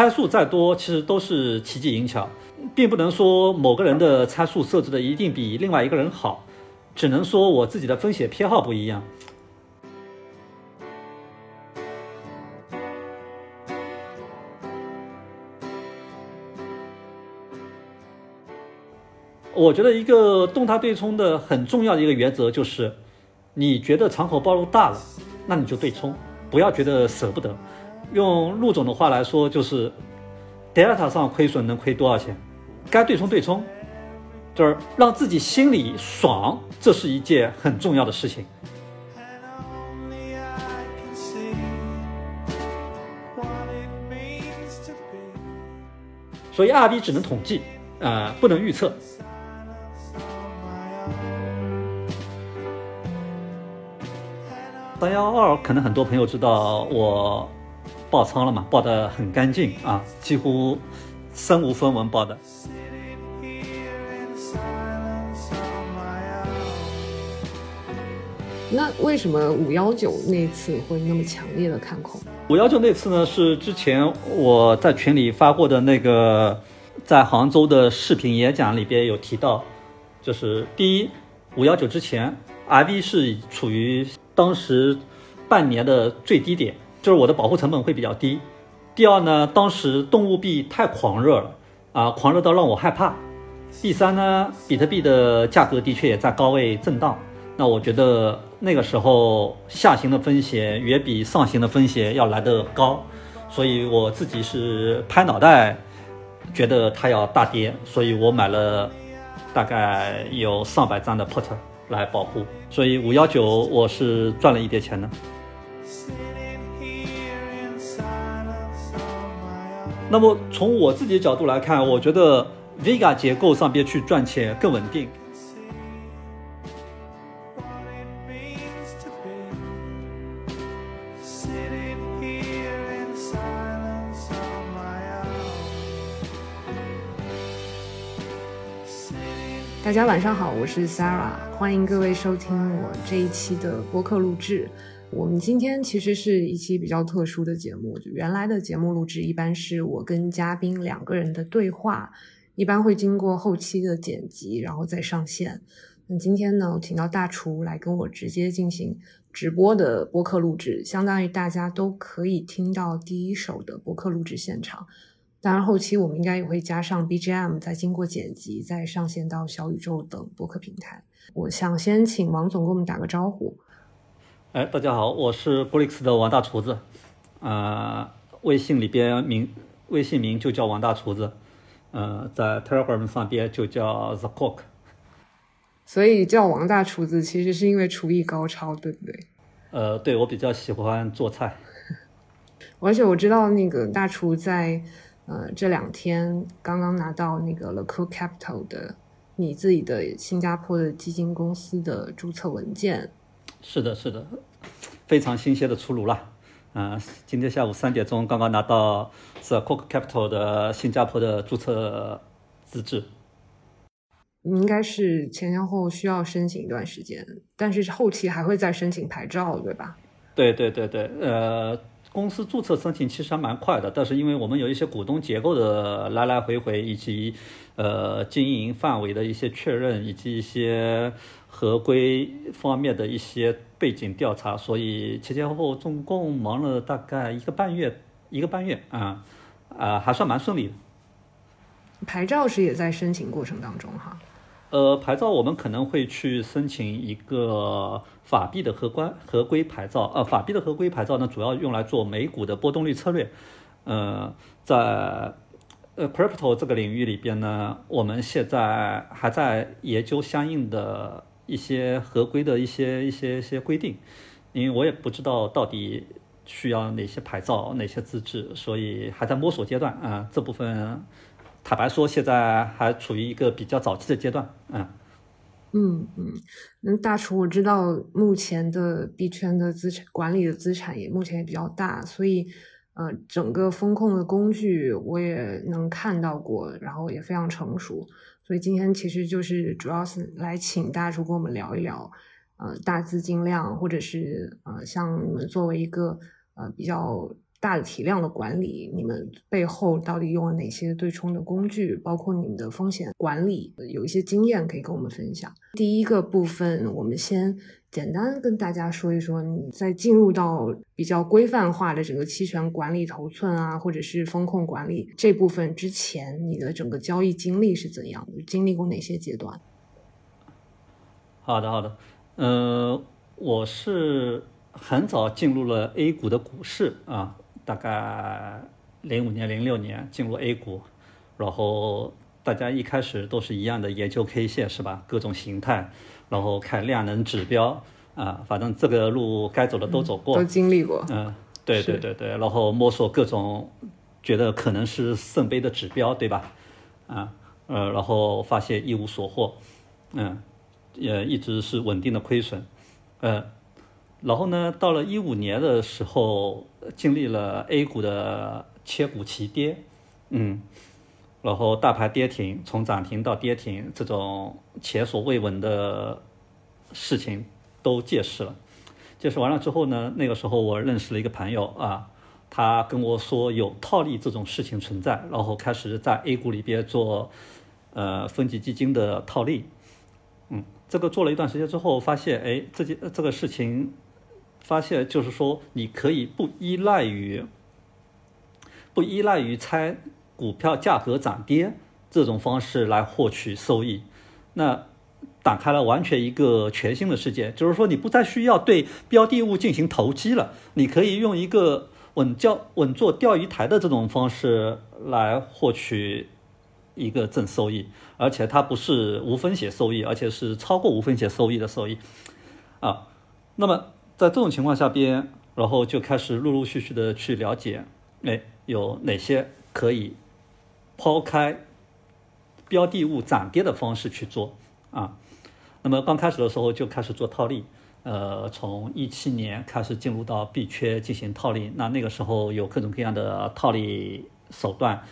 参数再多，其实都是奇技淫巧，并不能说某个人的参数设置的一定比另外一个人好，只能说我自己的风险偏好不一样。我觉得一个动态对冲的很重要的一个原则就是，你觉得敞口暴露大了，那你就对冲，不要觉得舍不得。用陆总的话来说，就是，delta 上亏损能亏多少钱？该对冲对冲，就是让自己心里爽，这是一件很重要的事情。所以二 B 只能统计，呃，不能预测。三幺二可能很多朋友知道我。爆仓了嘛？爆得很干净啊，几乎身无分文爆的。那为什么五幺九那次会那么强烈的看空？五幺九那次呢，是之前我在群里发过的那个在杭州的视频演讲里边有提到，就是第一，五幺九之前，RV 是处于当时半年的最低点。就是我的保护成本会比较低。第二呢，当时动物币太狂热了啊，狂热到让我害怕。第三呢，比特币的价格的确也在高位震荡。那我觉得那个时候下行的风险远比上行的风险要来得高，所以我自己是拍脑袋，觉得它要大跌，所以我买了大概有上百张的 put 来保护。所以五幺九我是赚了一点钱的。那么从我自己的角度来看，我觉得 Vega 结构上边去赚钱更稳定。大家晚上好，我是 Sarah，欢迎各位收听我这一期的播客录制。我们今天其实是一期比较特殊的节目，就原来的节目录制一般是我跟嘉宾两个人的对话，一般会经过后期的剪辑，然后再上线。那今天呢，我请到大厨来跟我直接进行直播的播客录制，相当于大家都可以听到第一手的播客录制现场。当然，后期我们应该也会加上 BGM，再经过剪辑，再上线到小宇宙等播客平台。我想先请王总给我们打个招呼。哎，大家好，我是 b r i x 的王大厨子，呃，微信里边名微信名就叫王大厨子，呃，在 Telegram 上边就叫 The Cook，所以叫王大厨子其实是因为厨艺高超，对不对？呃，对我比较喜欢做菜，而且我知道那个大厨在呃这两天刚刚拿到那个 The Cook Capital 的你自己的新加坡的基金公司的注册文件。是的，是的，非常新鲜的出炉了。嗯，今天下午三点钟刚刚拿到是 Cook Capital 的新加坡的注册资质。应该是前前后需要申请一段时间，但是后期还会再申请牌照，对吧？对对对对，呃，公司注册申请其实还蛮快的，但是因为我们有一些股东结构的来来回回，以及呃经营范围的一些确认，以及一些。合规方面的一些背景调查，所以前前后后总共忙了大概一个半月，一个半月啊，啊，还算蛮顺利的。牌照是也在申请过程当中哈。呃，牌照我们可能会去申请一个法币的合规合规牌照，呃，法币的合规牌照呢，主要用来做美股的波动率策略。呃，在呃 crypto 这个领域里边呢，我们现在还在研究相应的。一些合规的一些一些一些规定，因为我也不知道到底需要哪些牌照、哪些资质，所以还在摸索阶段啊。这部分坦白说，现在还处于一个比较早期的阶段啊。嗯嗯，那大厨，我知道目前的币圈的资产管理的资产也目前也比较大，所以呃，整个风控的工具我也能看到过，然后也非常成熟。所以今天其实就是主要是来请大厨跟我们聊一聊，呃，大资金量或者是呃，像你们作为一个呃比较大的体量的管理，你们背后到底用了哪些对冲的工具？包括你们的风险管理，有一些经验可以跟我们分享。第一个部分，我们先简单跟大家说一说，你在进入到比较规范化的整个期权管理头寸啊，或者是风控管理这部分之前，你的整个交易经历是怎样的？经历过哪些阶段？好的，好的，嗯，我是很早进入了 A 股的股市啊。大概零五年、零六年进入 A 股，然后大家一开始都是一样的研究 K 线是吧？各种形态，然后看量能指标啊，反正这个路该走的都走过，都经历过。嗯，对对对对，然后摸索各种觉得可能是圣杯的指标，对吧？啊，呃，然后发现一无所获，嗯，也一直是稳定的亏损，呃。然后呢，到了一五年的时候，经历了 A 股的切股齐跌，嗯，然后大盘跌停，从涨停到跌停，这种前所未闻的事情都见识了。见识完了之后呢，那个时候我认识了一个朋友啊，他跟我说有套利这种事情存在，然后开始在 A 股里边做呃分级基金的套利，嗯，这个做了一段时间之后，发现哎，这件这个事情。发现就是说，你可以不依赖于不依赖于猜股票价格涨跌这种方式来获取收益，那打开了完全一个全新的世界。就是说，你不再需要对标的物进行投机了，你可以用一个稳教稳坐钓鱼台的这种方式来获取一个正收益，而且它不是无风险收益，而且是超过无风险收益的收益啊。那么。在这种情况下边，然后就开始陆陆续续的去了解，哎，有哪些可以抛开标的物涨跌的方式去做啊？那么刚开始的时候就开始做套利，呃，从一七年开始进入到币圈进行套利。那那个时候有各种各样的套利手段，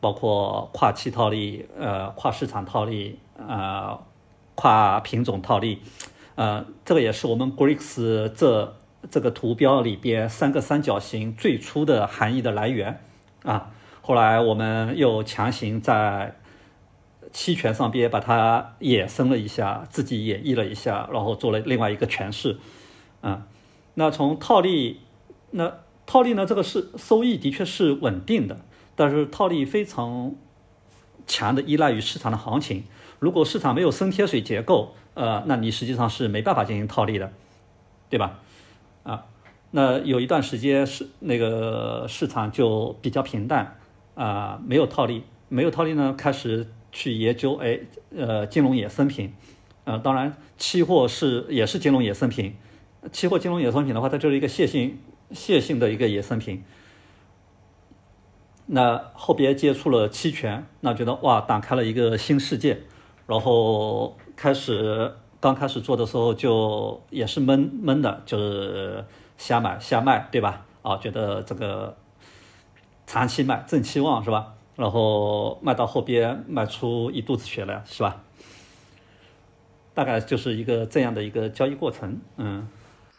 包括跨期套利、呃，跨市场套利、呃，跨品种套利。呃，这个也是我们 Greeks 这这个图标里边三个三角形最初的含义的来源啊。后来我们又强行在期权上边把它衍生了一下，自己演绎了一下，然后做了另外一个诠释。啊，那从套利，那套利呢，这个是收益的确是稳定的，但是套利非常强的依赖于市场的行情。如果市场没有升贴水结构，呃，那你实际上是没办法进行套利的，对吧？啊，那有一段时间是那个市场就比较平淡啊，没有套利，没有套利呢，开始去研究，哎，呃，金融衍生品，呃，当然，期货是也是金融衍生品，期货金融衍生品的话，它就是一个线性线性的一个衍生品。那后边接触了期权，那觉得哇，打开了一个新世界，然后。开始刚开始做的时候就也是闷闷的，就是瞎买瞎卖，对吧？啊，觉得这个长期卖正期望是吧？然后卖到后边卖出一肚子血来是吧？大概就是一个这样的一个交易过程，嗯。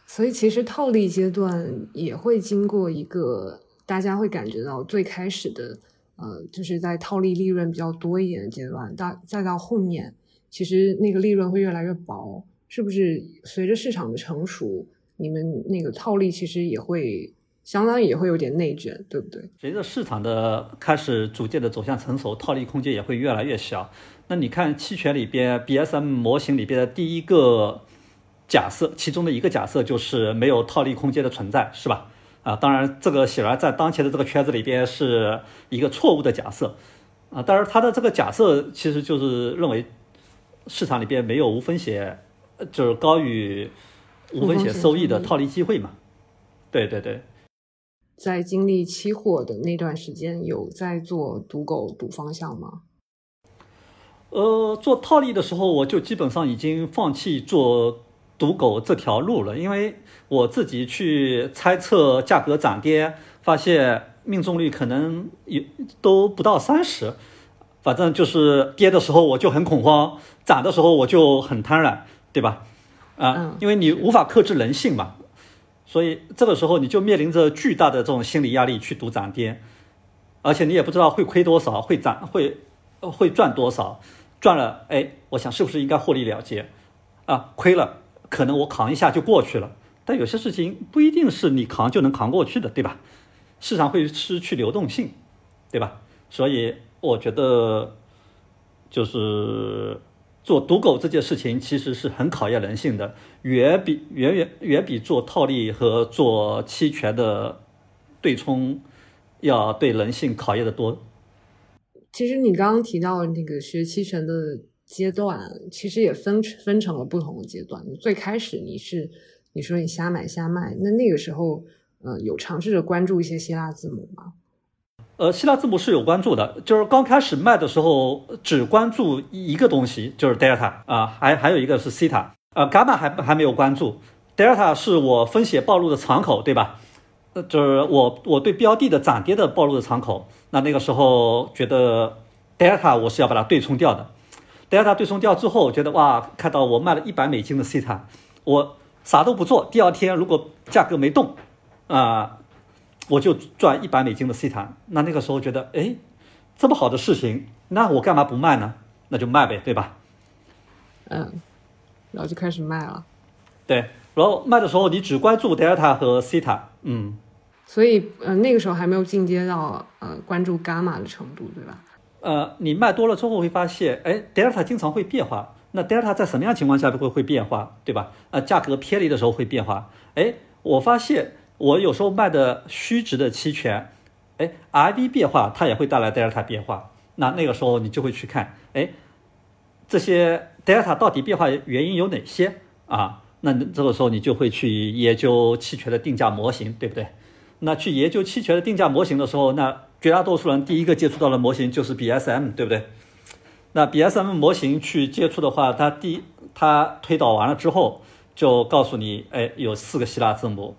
所以其实套利阶段也会经过一个大家会感觉到最开始的呃，就是在套利利润比较多一点的阶段，到再到后面。其实那个利润会越来越薄，是不是？随着市场的成熟，你们那个套利其实也会相当于也会有点内卷，对不对？随着市场的开始逐渐的走向成熟，套利空间也会越来越小。那你看期权里边 BSM 模型里边的第一个假设，其中的一个假设就是没有套利空间的存在，是吧？啊，当然这个显然在当前的这个圈子里边是一个错误的假设啊。但是它的这个假设其实就是认为。市场里边没有无风险，就是高于无风险收益的套利机会嘛？对对对。在经历期货的那段时间，有在做赌狗赌方向吗？呃，做套利的时候，我就基本上已经放弃做赌狗这条路了，因为我自己去猜测价格涨跌，发现命中率可能有都不到三十。反正就是跌的时候我就很恐慌，涨的时候我就很贪婪，对吧？啊，因为你无法克制人性嘛，所以这个时候你就面临着巨大的这种心理压力去赌涨跌，而且你也不知道会亏多少，会涨会会赚多少，赚了哎，我想是不是应该获利了结啊？亏了可能我扛一下就过去了，但有些事情不一定是你扛就能扛过去的，对吧？市场会失去流动性，对吧？所以我觉得就是。做赌狗这件事情其实是很考验人性的，远比远远远比做套利和做期权的对冲要对人性考验的多。其实你刚刚提到那个学期权的阶段，其实也分分成了不同的阶段。最开始你是你说你瞎买瞎卖，那那个时候，嗯，有尝试着关注一些希腊字母吗？呃，希腊字母是有关注的，就是刚开始卖的时候只关注一个东西，就是 delta 啊，还还有一个是西塔，呃，伽马还还没有关注，delta 是我风险暴露的敞口，对吧？呃，就是我我对标的的涨跌的暴露的敞口，那那个时候觉得 delta 我是要把它对冲掉的，delta 对冲掉之后，我觉得哇，看到我卖了一百美金的西塔，我啥都不做，第二天如果价格没动，啊。我就赚一百美金的西塔，那那个时候觉得，哎，这么好的事情，那我干嘛不卖呢？那就卖呗，对吧？嗯，然后就开始卖了。对，然后卖的时候你只关注 Delta 和西塔，嗯。所以，呃，那个时候还没有进阶到呃关注伽马的程度，对吧？呃，你卖多了之后会发现，哎，Delta 经常会变化。那 Delta 在什么样情况下会会变化，对吧？呃，价格偏离的时候会变化。哎，我发现。我有时候卖的虚值的期权，哎，RV 变化它也会带来德尔塔变化。那那个时候你就会去看，哎，这些德尔塔到底变化原因有哪些啊？那这个时候你就会去研究期权的定价模型，对不对？那去研究期权的定价模型的时候，那绝大多数人第一个接触到的模型就是 BSM，对不对？那 BSM 模型去接触的话，它第它推导完了之后，就告诉你，哎，有四个希腊字母。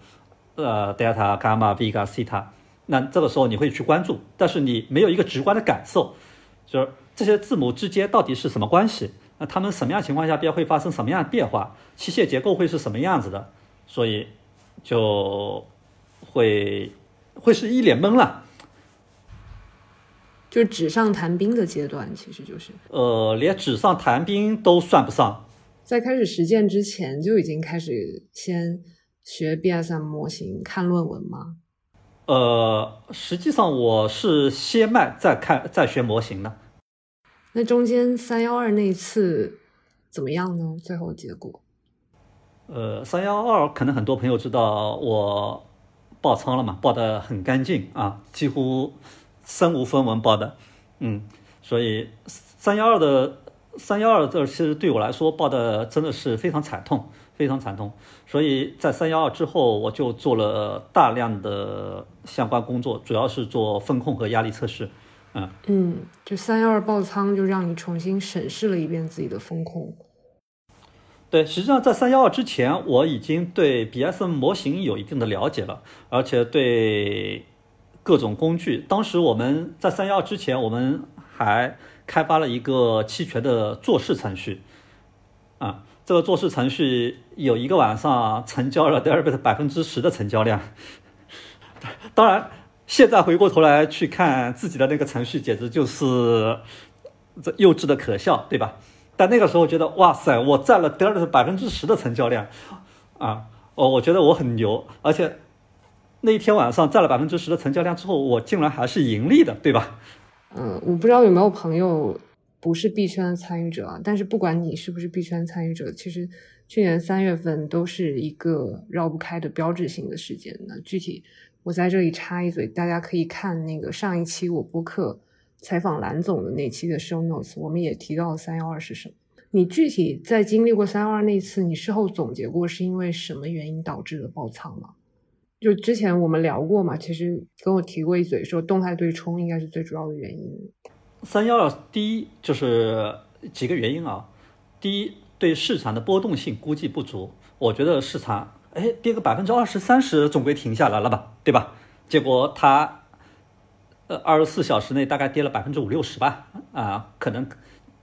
呃，delta、伽马、vega、西塔，那这个时候你会去关注，但是你没有一个直观的感受，就是这些字母之间到底是什么关系？那它们什么样情况下边会发生什么样的变化？器械结构会是什么样子的？所以就会会是一脸懵了，就纸上谈兵的阶段，其实就是呃，连纸上谈兵都算不上，在开始实践之前就已经开始先。学 BSM 模型看论文吗？呃，实际上我是先卖再看再学模型的。那中间三幺二那一次怎么样呢？最后结果？呃，三幺二可能很多朋友知道我爆仓了嘛，爆的很干净啊，几乎身无分文爆的。嗯，所以三幺二的三幺二这其实对我来说报的真的是非常惨痛。非常惨痛，所以在三幺二之后，我就做了大量的相关工作，主要是做风控和压力测试。嗯嗯，就三幺二爆仓，就让你重新审视了一遍自己的风控。对，实际上在三幺二之前，我已经对 BSM 模型有一定的了解了，而且对各种工具。当时我们在三幺二之前，我们还开发了一个期权的做事程序。啊。这个做事程序有一个晚上成交了 Deribit 百分之十的成交量，当然现在回过头来去看自己的那个程序，简直就是这幼稚的可笑，对吧？但那个时候觉得哇塞，我占了 Deribit 百分之十的成交量啊！哦，我觉得我很牛，而且那一天晚上占了百分之十的成交量之后，我竟然还是盈利的，对吧？嗯，我不知道有没有朋友。不是币圈的参与者啊，但是不管你是不是币圈参与者，其实去年三月份都是一个绕不开的标志性的事件。那具体我在这里插一嘴，大家可以看那个上一期我播客采访蓝总的那期的 show notes，我们也提到了三幺二是什么。你具体在经历过三幺二那次，你事后总结过是因为什么原因导致的爆仓吗？就之前我们聊过嘛，其实跟我提过一嘴，说动态对冲应该是最主要的原因。三幺二第一就是几个原因啊，第一对市场的波动性估计不足，我觉得市场哎跌个百分之二十三十总归停下来了吧，对吧？结果它呃二十四小时内大概跌了百分之五六十吧，啊可能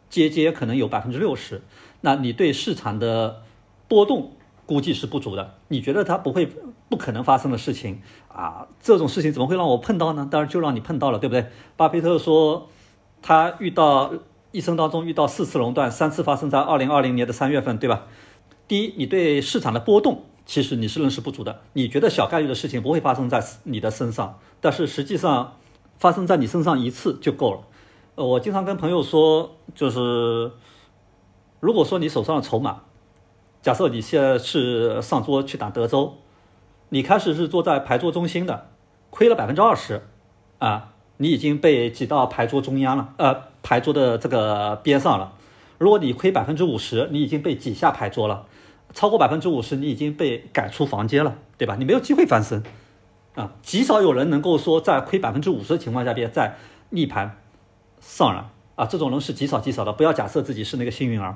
接接可能有百分之六十，那你对市场的波动估计是不足的。你觉得它不会、不可能发生的事情啊，这种事情怎么会让我碰到呢？当然就让你碰到了，对不对？巴菲特说，他遇到一生当中遇到四次熔断，三次发生在二零二零年的三月份，对吧？第一，你对市场的波动其实你是认识不足的，你觉得小概率的事情不会发生在你的身上，但是实际上发生在你身上一次就够了。呃，我经常跟朋友说，就是如果说你手上的筹码，假设你现在是上桌去打德州，你开始是坐在牌桌中心的，亏了百分之二十，啊，你已经被挤到牌桌中央了，呃，牌桌的这个边上了。如果你亏百分之五十，你已经被挤下牌桌了；超过百分之五十，你已经被赶出房间了，对吧？你没有机会翻身，啊，极少有人能够说在亏百分之五十的情况下边再逆盘上来，啊，这种人是极少极少的。不要假设自己是那个幸运儿。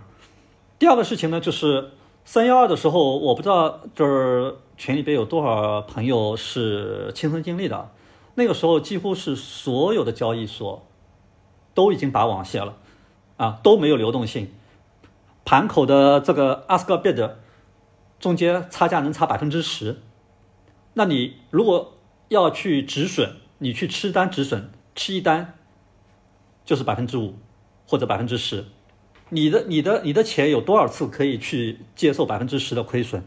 第二个事情呢，就是三幺二的时候，我不知道就是群里边有多少朋友是亲身经历的，那个时候几乎是所有的交易所都已经把网卸了。啊，都没有流动性，盘口的这个 ask bid 中间差价能差百分之十，那你如果要去止损，你去吃单止损，吃一单就是百分之五或者百分之十，你的你的你的钱有多少次可以去接受百分之十的亏损？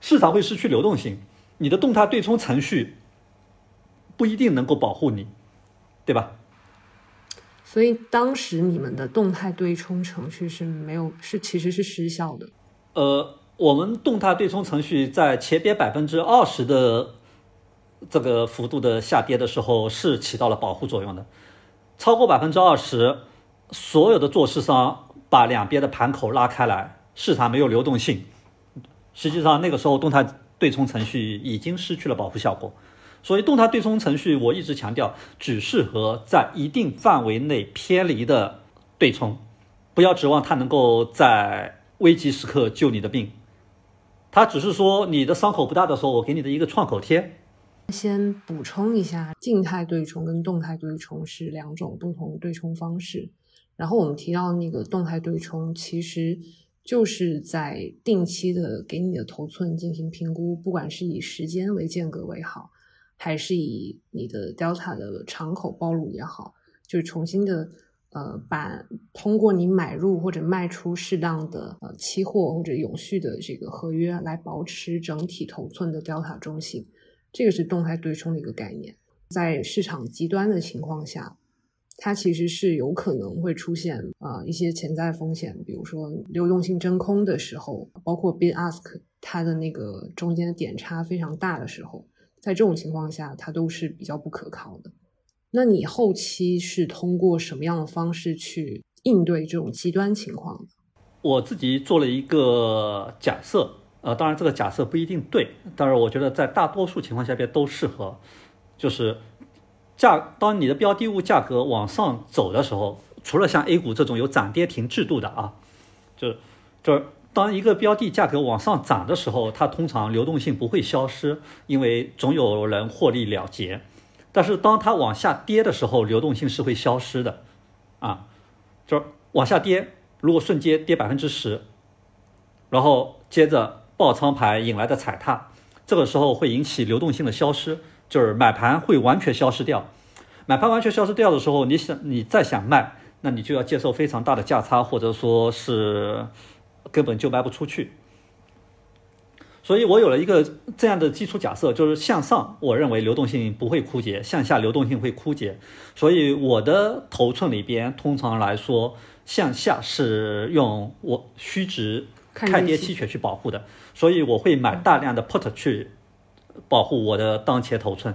市场会失去流动性，你的动态对冲程序不一定能够保护你，对吧？所以当时你们的动态对冲程序是没有，是其实是失效的。呃，我们动态对冲程序在前边百分之二十的这个幅度的下跌的时候是起到了保护作用的，超过百分之二十，所有的做市商把两边的盘口拉开来，市场没有流动性，实际上那个时候动态对冲程序已经失去了保护效果。所以，动态对冲程序我一直强调，只适合在一定范围内偏离的对冲，不要指望它能够在危急时刻救你的命。它只是说你的伤口不大的时候，我给你的一个创口贴。先补充一下，静态对冲跟动态对冲是两种不同对冲方式。然后我们提到那个动态对冲，其实就是在定期的给你的头寸进行评估，不管是以时间为间隔为好。还是以你的 delta 的敞口暴露也好，就是重新的呃，把通过你买入或者卖出适当的呃期货或者永续的这个合约来保持整体头寸的 delta 中性，这个是动态对冲的一个概念。在市场极端的情况下，它其实是有可能会出现啊一些潜在风险，比如说流动性真空的时候，包括 bid ask 它的那个中间的点差非常大的时候。在这种情况下，它都是比较不可靠的。那你后期是通过什么样的方式去应对这种极端情况？我自己做了一个假设，呃，当然这个假设不一定对，但是我觉得在大多数情况下边都适合。就是价，当你的标的物价格往上走的时候，除了像 A 股这种有涨跌停制度的啊，就是就是。当一个标的价格往上涨的时候，它通常流动性不会消失，因为总有人获利了结。但是当它往下跌的时候，流动性是会消失的，啊，就是往下跌，如果瞬间跌百分之十，然后接着爆仓牌引来的踩踏，这个时候会引起流动性的消失，就是买盘会完全消失掉。买盘完全消失掉的时候，你想你再想卖，那你就要接受非常大的价差，或者说是。根本就卖不出去，所以我有了一个这样的基础假设，就是向上，我认为流动性不会枯竭，向下流动性会枯竭，所以我的头寸里边通常来说，向下是用我虚值看跌期权去保护的，所以我会买大量的 put 去保护我的当前头寸。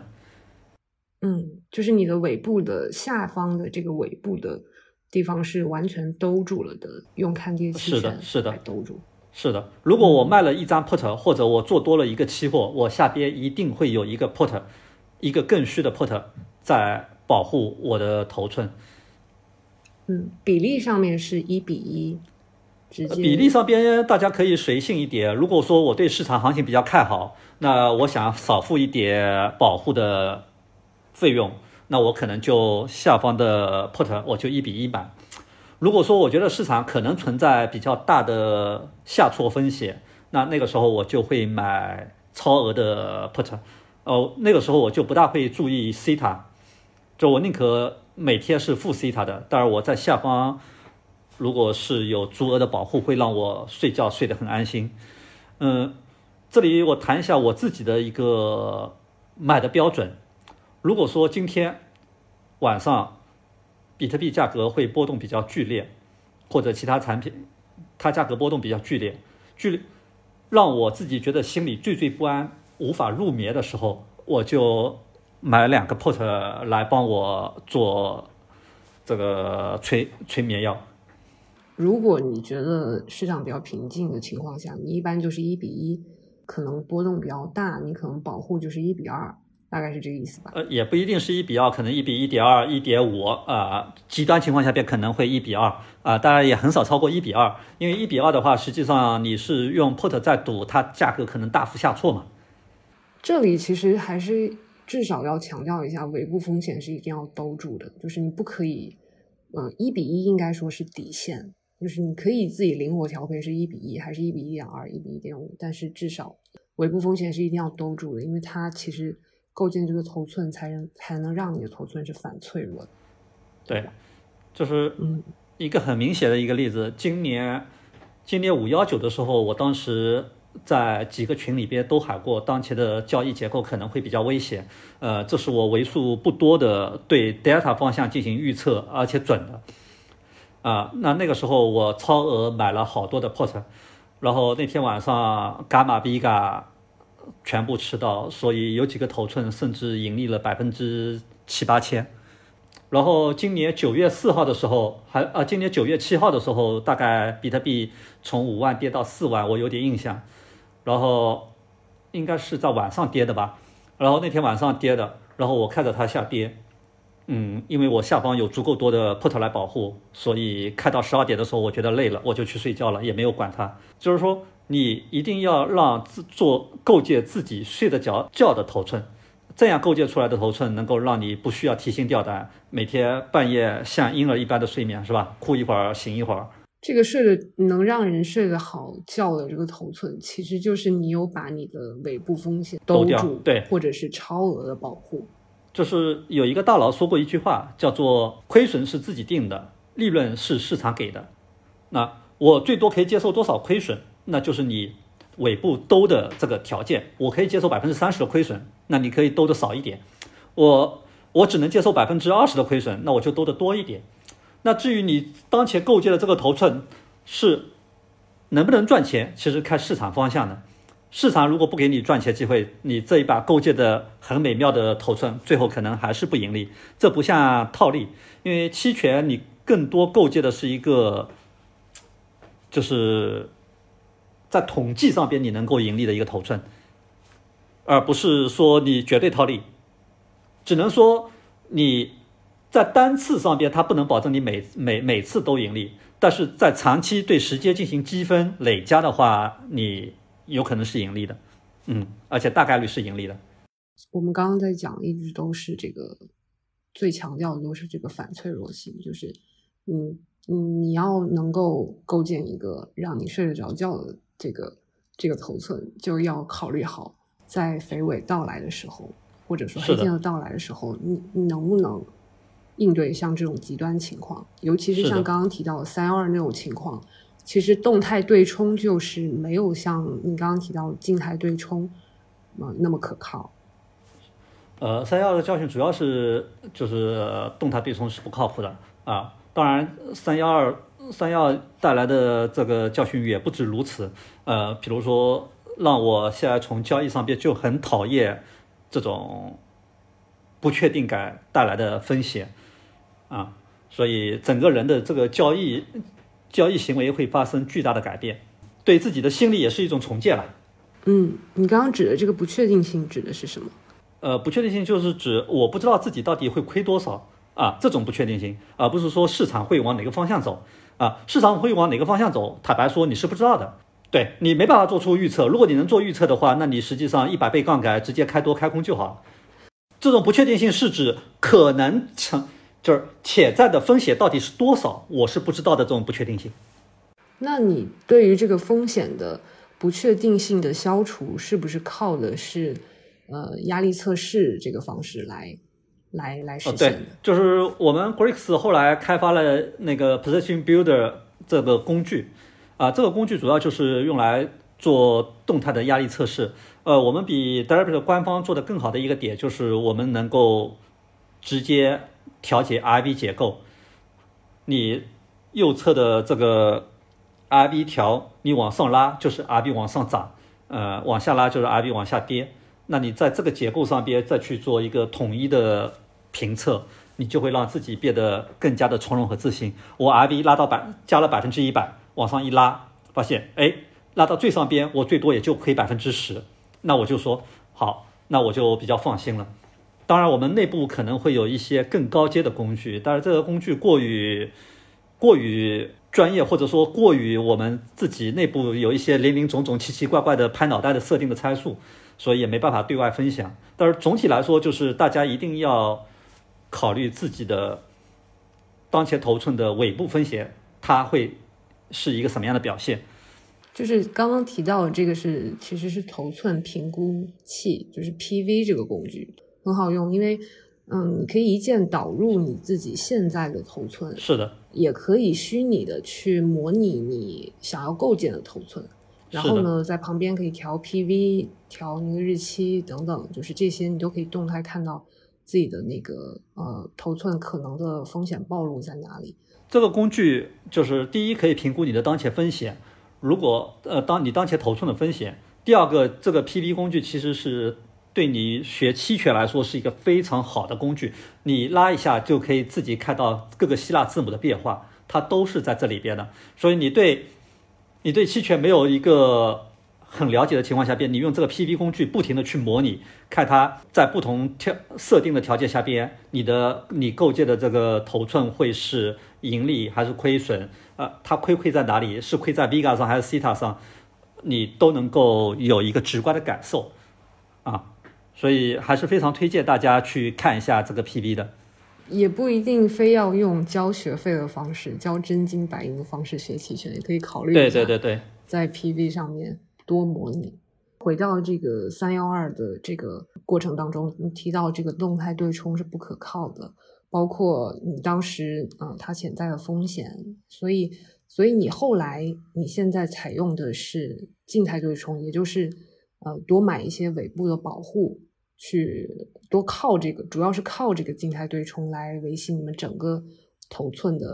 嗯，就是你的尾部的下方的这个尾部的。地方是完全兜住了的，用看跌期权是的兜住。是的，如果我卖了一张 put，或者我做多了一个期货，我下边一定会有一个 put，一个更虚的 put 在保护我的头寸。嗯，比例上面是一比一，比例上边大家可以随性一点。如果说我对市场行情比较看好，那我想少付一点保护的费用。那我可能就下方的 put 我就一比一买。如果说我觉得市场可能存在比较大的下挫风险，那那个时候我就会买超额的 put，哦，那个时候我就不大会注意西塔，就我宁可每天是负西塔的，当然我在下方如果是有足额的保护，会让我睡觉睡得很安心。嗯，这里我谈一下我自己的一个买的标准，如果说今天晚上比特币价格会波动比较剧烈，或者其他产品它价格波动比较剧烈，剧烈让我自己觉得心里惴惴不安、无法入眠的时候，我就买两个 put 来帮我做这个催催眠药。如果你觉得市场比较平静的情况下，你一般就是一比一，可能波动比较大，你可能保护就是一比二，大概是这个意思吧？呃，也不一定是一比二，可能一比一点二、一点五啊，极端情况下边可能会一比二啊，当然也很少超过一比二，因为一比二的话，实际上你是用 put 在赌，它价格可能大幅下挫嘛。这里其实还是至少要强调一下，尾部风险是一定要兜住的，就是你不可以，嗯，一比一应该说是底线。就是你可以自己灵活调配，是一比一还是一比一点二、一比一点五，但是至少尾部风险是一定要兜住的，因为它其实构建这个头寸才能才能让你的头寸是反脆弱的。对，就是嗯一个很明显的一个例子，今年今年五幺九的时候，我当时在几个群里边都喊过，当前的交易结构可能会比较危险。呃，这是我为数不多的对 Delta 方向进行预测而且准的。啊，那那个时候我超额买了好多的 put，然后那天晚上伽马 B 嘎全部吃到，所以有几个头寸甚至盈利了百分之七八千。然后今年九月四号的时候，还啊，今年九月七号的时候，大概比特币从五万跌到四万，我有点印象。然后应该是在晚上跌的吧，然后那天晚上跌的，然后我看着它下跌。嗯，因为我下方有足够多的 put 来保护，所以开到十二点的时候，我觉得累了，我就去睡觉了，也没有管它。就是说，你一定要让自做构建自己睡得着觉的头寸，这样构建出来的头寸能够让你不需要提心吊胆，每天半夜像婴儿一般的睡眠，是吧？哭一会儿，醒一会儿。这个睡得能让人睡得好觉的这个头寸，其实就是你有把你的尾部风险兜住，对，或者是超额的保护。就是有一个大佬说过一句话，叫做“亏损是自己定的，利润是市场给的”。那我最多可以接受多少亏损？那就是你尾部兜的这个条件。我可以接受百分之三十的亏损，那你可以兜的少一点。我我只能接受百分之二十的亏损，那我就兜的多一点。那至于你当前构建的这个头寸是能不能赚钱，其实看市场方向的。市场如果不给你赚钱机会，你这一把构建的很美妙的头寸，最后可能还是不盈利。这不像套利，因为期权你更多构建的是一个，就是在统计上边你能够盈利的一个头寸，而不是说你绝对套利。只能说你在单次上边它不能保证你每每每次都盈利，但是在长期对时间进行积分累加的话，你。有可能是盈利的，嗯，而且大概率是盈利的。我们刚刚在讲，一直都是这个最强调的都是这个反脆弱性，就是嗯嗯，你要能够构建一个让你睡得着觉的这个这个头寸，就要考虑好在肥尾到来的时候，或者说黑天鹅到来的时候，你你能不能应对像这种极端情况，尤其是像刚刚提到的三幺二那种情况。其实动态对冲就是没有像你刚刚提到静态对冲，那么可靠。呃，三幺二的教训主要是就是动态对冲是不靠谱的啊。当然，三幺二三幺二带来的这个教训也不止如此。呃，比如说让我现在从交易上边就很讨厌这种不确定感带来的风险啊，所以整个人的这个交易。交易行为会发生巨大的改变，对自己的心理也是一种重建了。嗯，你刚刚指的这个不确定性指的是什么？呃，不确定性就是指我不知道自己到底会亏多少啊，这种不确定性，而不是说市场会往哪个方向走啊，市场会往哪个方向走，坦白说你是不知道的，对你没办法做出预测。如果你能做预测的话，那你实际上一百倍杠杆直接开多开空就好。这种不确定性是指可能成。就是潜在的风险到底是多少，我是不知道的这种不确定性。那你对于这个风险的不确定性的消除是不是靠的是呃压力测试这个方式来来来实现的？对，就是我们 Grix 后来开发了那个 Position Builder 这个工具啊，这个工具主要就是用来做动态的压力测试。呃，我们比 d e r b i t 官方做的更好的一个点就是我们能够直接调节 RV 结构，你右侧的这个。R B 调，你往上拉就是 R B 往上涨，呃，往下拉就是 R B 往下跌。那你在这个结构上边再去做一个统一的评测，你就会让自己变得更加的从容和自信。我 R B 拉到百加了百分之一百，往上一拉，发现哎，拉到最上边我最多也就亏百分之十，那我就说好，那我就比较放心了。当然，我们内部可能会有一些更高阶的工具，但是这个工具过于过于。专业或者说过于我们自己内部有一些林林总总、奇奇怪怪的拍脑袋的设定的参数，所以也没办法对外分享。但是总体来说，就是大家一定要考虑自己的当前头寸的尾部风险，它会是一个什么样的表现？就是刚刚提到这个是其实是头寸评估器，就是 PV 这个工具很好用，因为。嗯，你可以一键导入你自己现在的头寸，是的，也可以虚拟的去模拟你想要构建的头寸，然后呢，在旁边可以调 PV、调那个日期等等，就是这些你都可以动态看到自己的那个呃头寸可能的风险暴露在哪里。这个工具就是第一可以评估你的当前风险，如果呃当你当前头寸的风险，第二个这个 PV 工具其实是。对你学期权来说是一个非常好的工具，你拉一下就可以自己看到各个希腊字母的变化，它都是在这里边的。所以你对，你对期权没有一个很了解的情况下边，你用这个 PV 工具不停的去模拟，看它在不同条设定的条件下边，你的你构建的这个头寸会是盈利还是亏损？呃，它亏亏在哪里？是亏在 Vega 上还是 c e t a 上？你都能够有一个直观的感受，啊。所以还是非常推荐大家去看一下这个 PV 的，也不一定非要用交学费的方式、交真金白银的方式学期权，也可以考虑对对对对，在 PV 上面多模拟。回到这个三幺二的这个过程当中，你提到这个动态对冲是不可靠的，包括你当时啊它潜在的风险，所以所以你后来你现在采用的是静态对冲，也就是呃多买一些尾部的保护。去多靠这个，主要是靠这个静态对冲来维系你们整个头寸的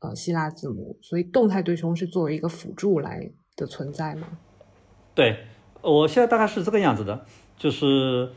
呃希腊字母，所以动态对冲是作为一个辅助来的存在吗？对，我现在大概是这个样子的，就是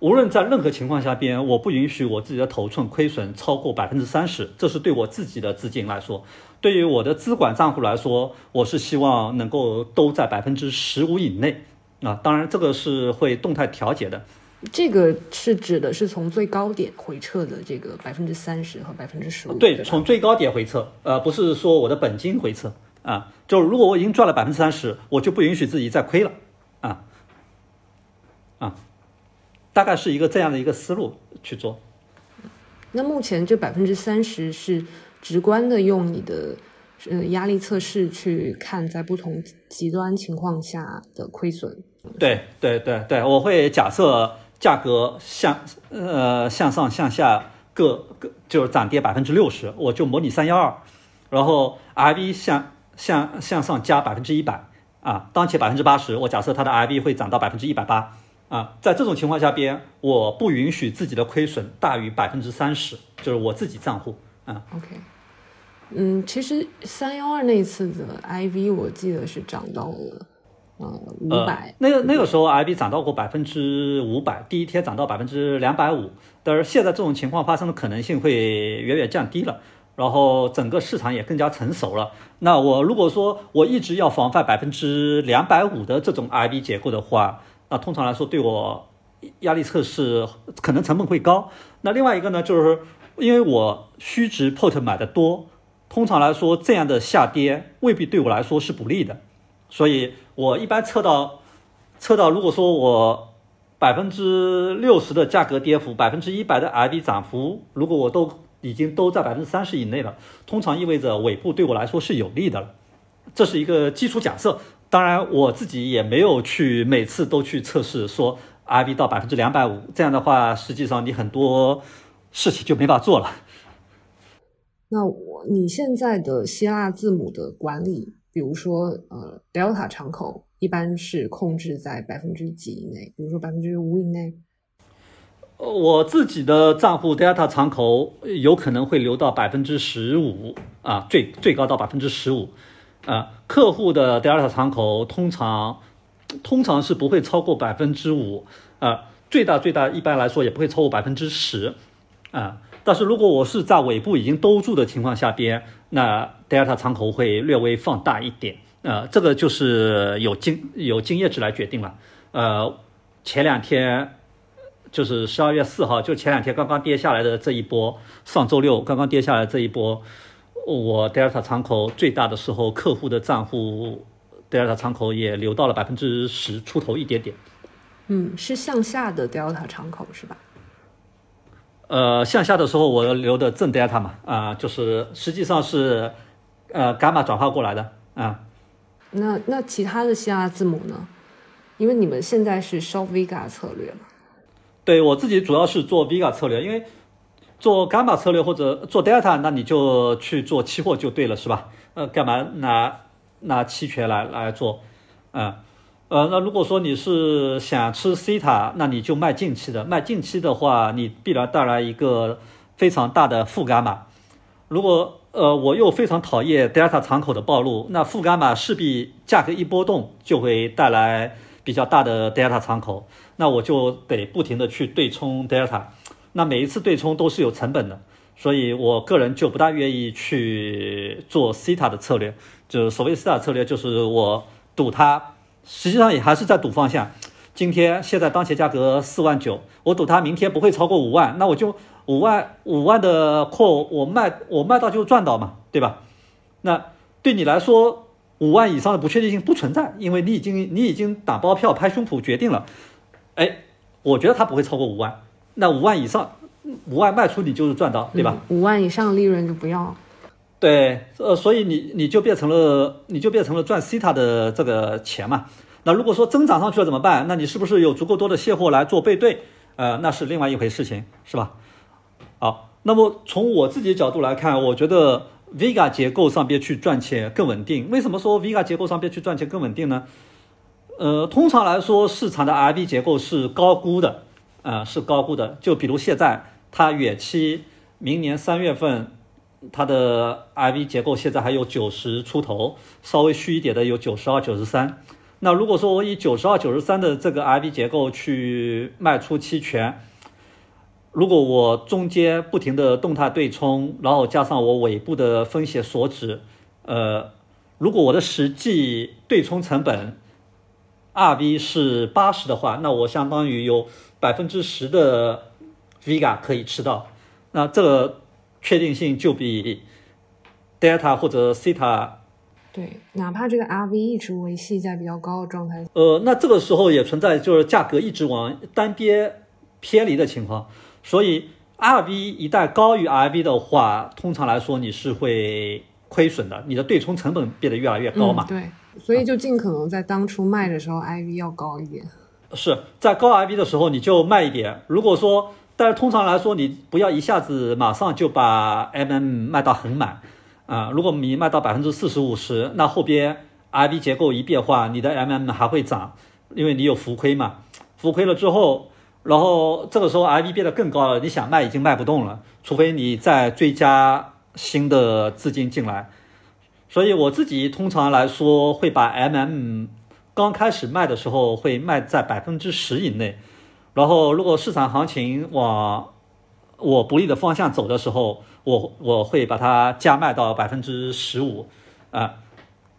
无论在任何情况下边，我不允许我自己的头寸亏损超过百分之三十，这是对我自己的资金来说，对于我的资管账户来说，我是希望能够都在百分之十五以内啊，当然这个是会动态调节的。这个是指的是从最高点回撤的这个百分之三十和百分之十五。对，从最高点回撤，呃，不是说我的本金回撤啊，就如果我已经赚了百分之三十，我就不允许自己再亏了，啊啊，大概是一个这样的一个思路去做。那目前这百分之三十是直观的用你的呃压力测试去看，在不同极端情况下的亏损。对对对对，我会假设。价格向呃向上向下各各就是涨跌百分之六十，我就模拟三幺二，然后 R V 向向向上加百分之一百啊，当前百分之八十，我假设它的 R V 会涨到百分之一百八啊，在这种情况下边，我不允许自己的亏损大于百分之三十，就是我自己账户啊。OK，嗯，其实三幺二那次的 I V 我记得是涨到了。五百，那个那个时候，IB 涨到过百分之五百，第一天涨到百分之两百五，但是现在这种情况发生的可能性会远远降低了，然后整个市场也更加成熟了。那我如果说我一直要防范百分之两百五的这种 IB 结构的话，那通常来说对我压力测试可能成本会高。那另外一个呢，就是因为我虚值 put 买的多，通常来说这样的下跌未必对我来说是不利的。所以我一般测到，测到如果说我百分之六十的价格跌幅，百分之一百的 R D 涨幅，如果我都已经都在百分之三十以内了，通常意味着尾部对我来说是有利的了。这是一个基础假设，当然我自己也没有去每次都去测试说 RV 到百分之两百五，这样的话，实际上你很多事情就没法做了。那我你现在的希腊字母的管理，比如说呃 Delta 敞口，一般是控制在百分之几以内？比如说百分之五以内？我自己的账户 Delta 敞口有可能会留到百分之十五啊，最最高到百分之十五啊。客户的 Delta 敞口通常通常是不会超过百分之五啊，最大最大一般来说也不会超过百分之十啊。但是如果我是在尾部已经兜住的情况下边，那 Delta 敞口会略微放大一点，呃，这个就是有经有经验值来决定了。呃，前两天就是十二月四号，就前两天刚刚跌下来的这一波，上周六刚刚跌下来这一波，我 Delta 敞口最大的时候，客户的账户 Delta 敞口也留到了百分之十出头一点点。嗯，是向下的 Delta 敞口是吧？呃，向下的时候我留的正 delta 嘛，啊，就是实际上是，呃，伽马转化过来的啊。那那其他的希腊字母呢？因为你们现在是 short vega 策略嘛。对我自己主要是做 vega 策略，因为做伽马策略或者做 delta，那你就去做期货就对了，是吧？呃，干嘛拿拿期权来来做？嗯。呃，那如果说你是想吃西塔，那你就卖近期的。卖近期的话，你必然带来一个非常大的负伽马。如果呃我又非常讨厌 delta 敞口的暴露，那负伽马势必价格一波动就会带来比较大的 delta 敞口，那我就得不停的去对冲 delta。那每一次对冲都是有成本的，所以我个人就不大愿意去做西塔的策略。就所谓西塔策略，就是我赌它。实际上也还是在赌方向。今天现在当前价格四万九，我赌它明天不会超过五万，那我就五万五万的货我卖我卖到就赚到嘛，对吧？那对你来说五万以上的不确定性不存在，因为你已经你已经打包票拍胸脯决定了。哎，我觉得它不会超过五万，那五万以上五万卖出你就是赚到，对吧？五万以上利润就不要。对，呃，所以你你就变成了，你就变成了赚西塔的这个钱嘛。那如果说增长上去了怎么办？那你是不是有足够多的现货来做背对？呃，那是另外一回事情，是吧？好，那么从我自己的角度来看，我觉得 Vega 结构上边去赚钱更稳定。为什么说 Vega 结构上边去赚钱更稳定呢？呃，通常来说，市场的 RV 结构是高估的，啊，是高估的。就比如现在它远期明年三月份。它的 IV 结构现在还有九十出头，稍微虚一点的有九十二、九十三。那如果说我以九十二、九十三的这个 IV 结构去卖出期权，如果我中间不停的动态对冲，然后加上我尾部的风险锁止，呃，如果我的实际对冲成本 RV 是八十的话，那我相当于有百分之十的 Vega 可以吃到。那这个。确定性就比 delta 或者 theta 对，哪怕这个 RV 一直维系在比较高的状态，呃，那这个时候也存在就是价格一直往单边偏离的情况，所以 RV 一旦高于 RV 的话，通常来说你是会亏损的，你的对冲成本变得越来越高嘛。对，所以就尽可能在当初卖的时候，IV 要高一点。是在高 IV 的时候你就卖一点，如果说。但是通常来说，你不要一下子马上就把 MM 卖到很满啊！如果你卖到百分之四十五十，那后边 IV 结构一变化，你的 MM 还会涨，因为你有浮亏嘛。浮亏了之后，然后这个时候 IB 变得更高了，你想卖已经卖不动了，除非你再追加新的资金进来。所以我自己通常来说会把 MM 刚开始卖的时候会卖在百分之十以内。然后，如果市场行情往我不利的方向走的时候，我我会把它加卖到百分之十五，啊，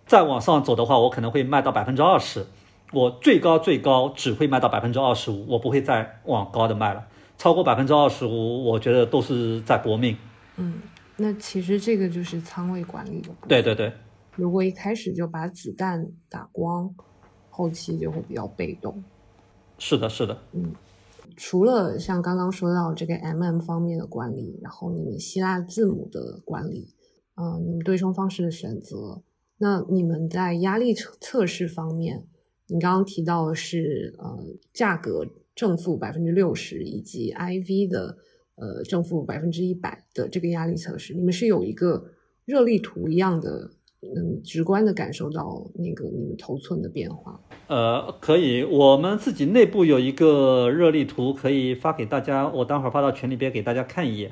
再往上走的话，我可能会卖到百分之二十。我最高最高只会卖到百分之二十五，我不会再往高的卖了。超过百分之二十五，我觉得都是在搏命。嗯，那其实这个就是仓位管理的。对对对。如果一开始就把子弹打光，后期就会比较被动。是的，是的，嗯，除了像刚刚说到这个 MM 方面的管理，然后你们希腊字母的管理，嗯，你们对冲方式的选择，那你们在压力测测试方面，你刚刚提到的是呃价格正负百分之六十，以及 IV 的呃正负百分之一百的这个压力测试，你们是有一个热力图一样的，能直观的感受到那个你们头寸的变化。呃，可以，我们自己内部有一个热力图，可以发给大家，我待会儿发到群里边给大家看一眼。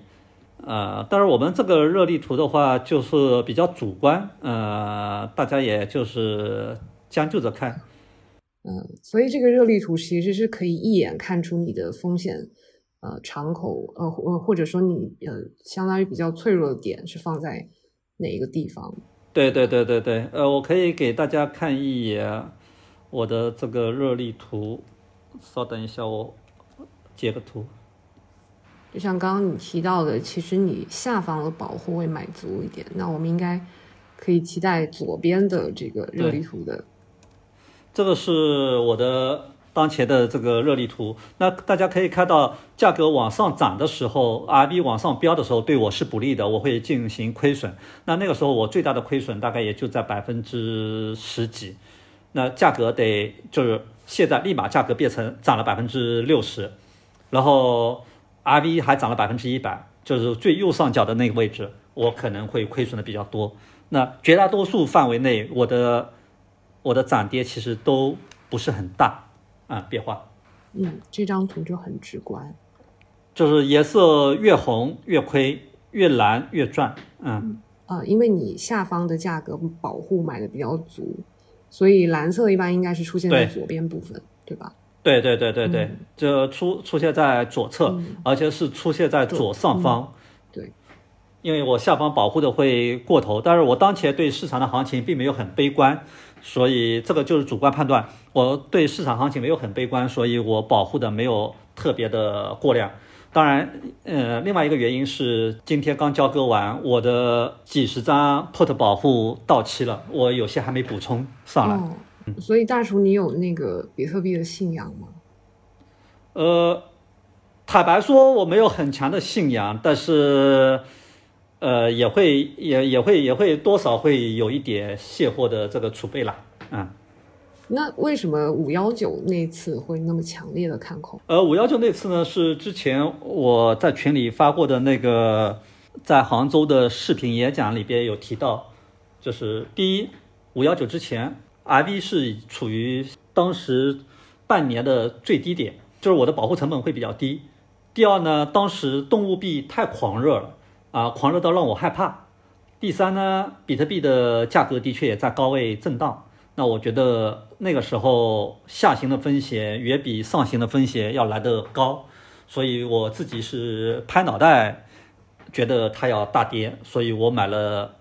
呃，但是我们这个热力图的话，就是比较主观，呃，大家也就是将就着看。嗯，所以这个热力图其实是可以一眼看出你的风险，呃，敞口，呃，或或者说你呃，相当于比较脆弱的点是放在哪一个地方？对对对对对，呃，我可以给大家看一眼我的这个热力图，稍等一下，我截个图。就像刚刚你提到的，其实你下方的保护会满足一点，那我们应该可以期待左边的这个热力图的。这个是我的当前的这个热力图，那大家可以看到，价格往上涨的时候，RB 往上飙的时候，对我是不利的，我会进行亏损。那那个时候我最大的亏损大概也就在百分之十几，那价格得就是现在立马价格变成涨了百分之六十，然后。RV 还涨了百分之一百，就是最右上角的那个位置，我可能会亏损的比较多。那绝大多数范围内，我的我的涨跌其实都不是很大啊，变化。嗯，这张图就很直观，就是颜色越红越亏，越蓝越赚。嗯，呃，因为你下方的价格保护买的比较足，所以蓝色一般应该是出现在左边部分，对吧？对对对对对，就出出现在左侧，而且是出现在左上方。对，因为我下方保护的会过头，但是我当前对市场的行情并没有很悲观，所以这个就是主观判断。我对市场行情没有很悲观，所以我保护的没有特别的过量。当然，呃，另外一个原因是今天刚交割完，我的几十张 put 保护到期了，我有些还没补充上来。所以大厨，你有那个比特币的信仰吗？呃，坦白说，我没有很强的信仰，但是，呃，也会也也会也会多少会有一点卸货的这个储备啦。嗯。那为什么五幺九那次会那么强烈的看空？呃，五幺九那次呢，是之前我在群里发过的那个在杭州的视频演讲里边有提到，就是第一，五幺九之前。RV 是处于当时半年的最低点，就是我的保护成本会比较低。第二呢，当时动物币太狂热了啊，狂热到让我害怕。第三呢，比特币的价格的确也在高位震荡，那我觉得那个时候下行的风险远比上行的风险要来得高，所以我自己是拍脑袋，觉得它要大跌，所以我买了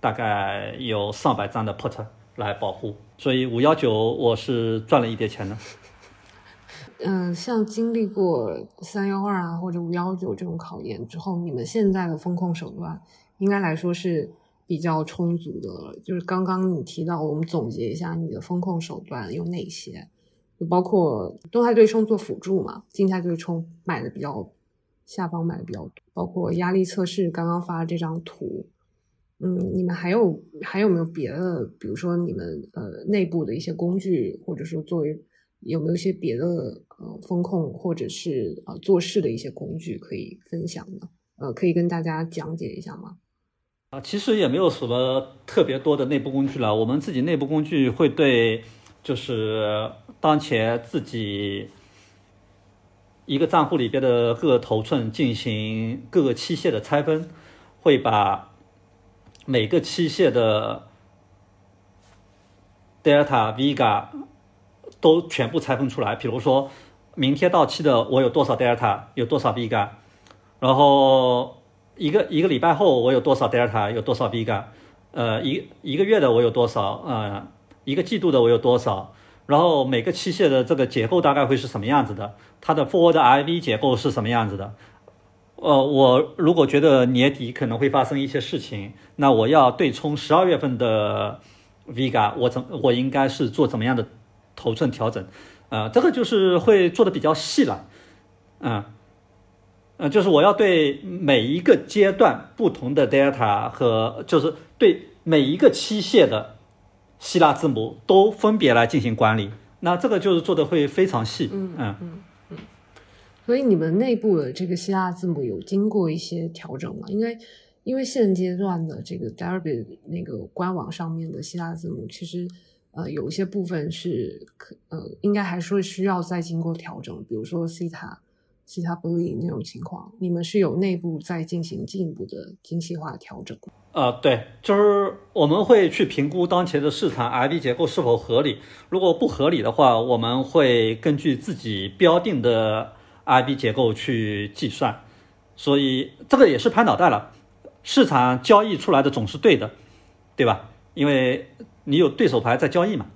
大概有上百张的 put。来保护，所以五幺九我是赚了一点钱的。嗯，像经历过三幺二啊或者五幺九这种考验之后，你们现在的风控手段应该来说是比较充足的了。就是刚刚你提到，我们总结一下你的风控手段有哪些，就包括动态对冲做辅助嘛，静态对冲买的比较下方买的比较多，包括压力测试刚刚发的这张图。嗯，你们还有还有没有别的？比如说你们呃内部的一些工具，或者说作为有没有一些别的呃风控或者是呃做事的一些工具可以分享的？呃，可以跟大家讲解一下吗？啊，其实也没有什么特别多的内部工具了。我们自己内部工具会对就是当前自己一个账户里边的各个头寸进行各个期限的拆分，会把。每个期限的 delta vega 都全部拆分出来，比如说明天到期的我有多少 delta，有多少 vega，然后一个一个礼拜后我有多少 delta，有多少 vega，呃一一个月的我有多少，呃一个季度的我有多少，然后每个期限的这个结构大概会是什么样子的，它的 forward IV 结构是什么样子的。呃，我如果觉得年底可能会发生一些事情，那我要对冲十二月份的 Vega，我怎我应该是做怎么样的头寸调整？呃，这个就是会做的比较细了，嗯，呃，就是我要对每一个阶段不同的 Delta 和就是对每一个期限的希腊字母都分别来进行管理。那这个就是做的会非常细，嗯嗯嗯。所以你们内部的这个希腊字母有经过一些调整吗？因为因为现阶段的这个 Derby 那个官网上面的希腊字母，其实呃有一些部分是可呃应该还是会需要再经过调整，比如说西塔西塔 b l e 那种情况，你们是有内部再进行进一步的精细化调整。呃，对，就是我们会去评估当前的市场 IB 结构是否合理，如果不合理的话，我们会根据自己标定的 IB 结构去计算，所以这个也是拍脑袋了。市场交易出来的总是对的，对吧？因为你有对手牌在交易嘛。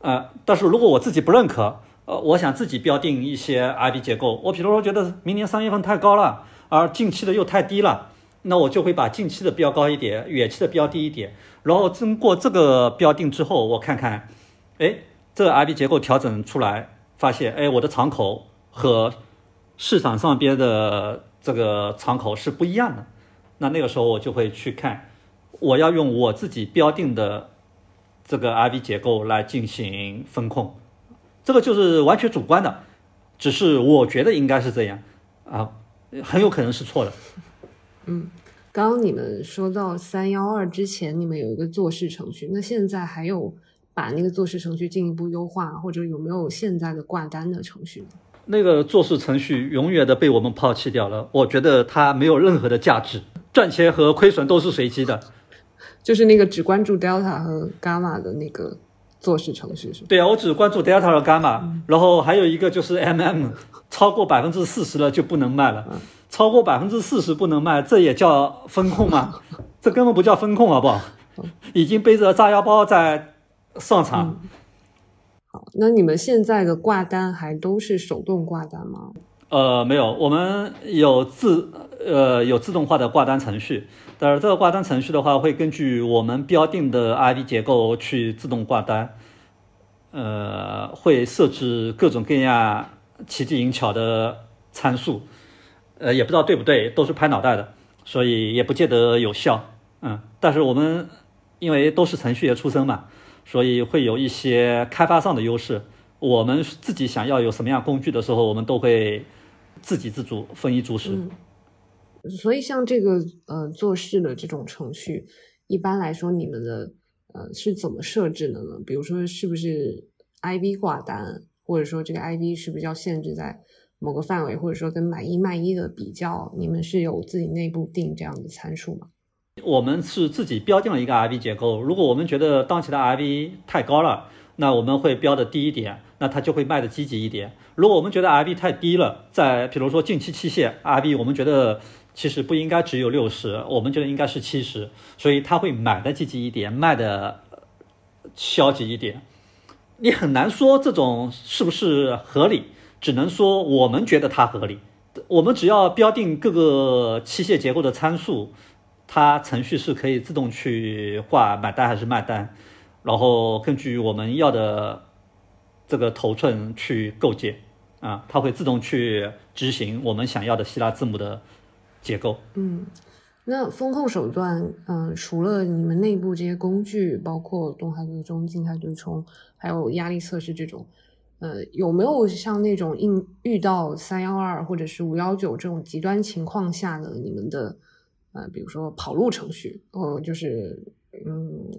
呃，但是如果我自己不认可，呃，我想自己标定一些 IB 结构，我比如说觉得明年三月份太高了，而近期的又太低了。那我就会把近期的标高一点，远期的标低一点，然后经过这个标定之后，我看看，哎，这 IB 结构调整出来，发现，哎，我的敞口和市场上边的这个敞口是不一样的。那那个时候我就会去看，我要用我自己标定的这个 I V 结构来进行风控，这个就是完全主观的，只是我觉得应该是这样啊，很有可能是错的。嗯，刚刚你们说到三幺二之前，你们有一个做事程序，那现在还有把那个做事程序进一步优化，或者有没有现在的挂单的程序？那个做事程序永远的被我们抛弃掉了，我觉得它没有任何的价值，赚钱和亏损都是随机的。就是那个只关注 delta 和 gamma 的那个做事程序是吗？对啊，我只关注 delta 和 gamma，然后还有一个就是 mm，超过百分之四十了就不能卖了。超过百分之四十不能卖，这也叫风控吗？这根本不叫风控，好不好？已经背着炸药包在上场。好，那你们现在的挂单还都是手动挂单吗？呃，没有，我们有自呃有自动化的挂单程序，但是这个挂单程序的话，会根据我们标定的 ID 结构去自动挂单，呃，会设置各种各样奇技淫巧的参数。呃，也不知道对不对，都是拍脑袋的，所以也不见得有效。嗯，但是我们因为都是程序员出身嘛，所以会有一些开发上的优势。我们自己想要有什么样工具的时候，我们都会自给自足，丰衣足食。所以像这个呃做事的这种程序，一般来说你们的呃是怎么设置的呢？比如说是不是 IV 挂单，或者说这个 IV 是不是要限制在？某个范围，或者说跟买一卖一的比较，你们是有自己内部定这样的参数吗？我们是自己标定了一个 IB 结构，如果我们觉得当前的 IB 太高了，那我们会标的低一点，那它就会卖的积极一点。如果我们觉得 IB 太低了，在比如说近期期限 IB，我们觉得其实不应该只有六十，我们觉得应该是七十，所以他会买的积极一点，卖的消极一点。你很难说这种是不是合理。只能说我们觉得它合理，我们只要标定各个器械结构的参数，它程序是可以自动去挂买单还是卖单，然后根据我们要的这个头寸去构建啊，它会自动去执行我们想要的希腊字母的结构。嗯，那风控手段，嗯，除了你们内部这些工具，包括动态对冲、静态对冲，还有压力测试这种。呃，有没有像那种应遇到三幺二或者是五幺九这种极端情况下的你们的呃，比如说跑路程序，呃，就是嗯，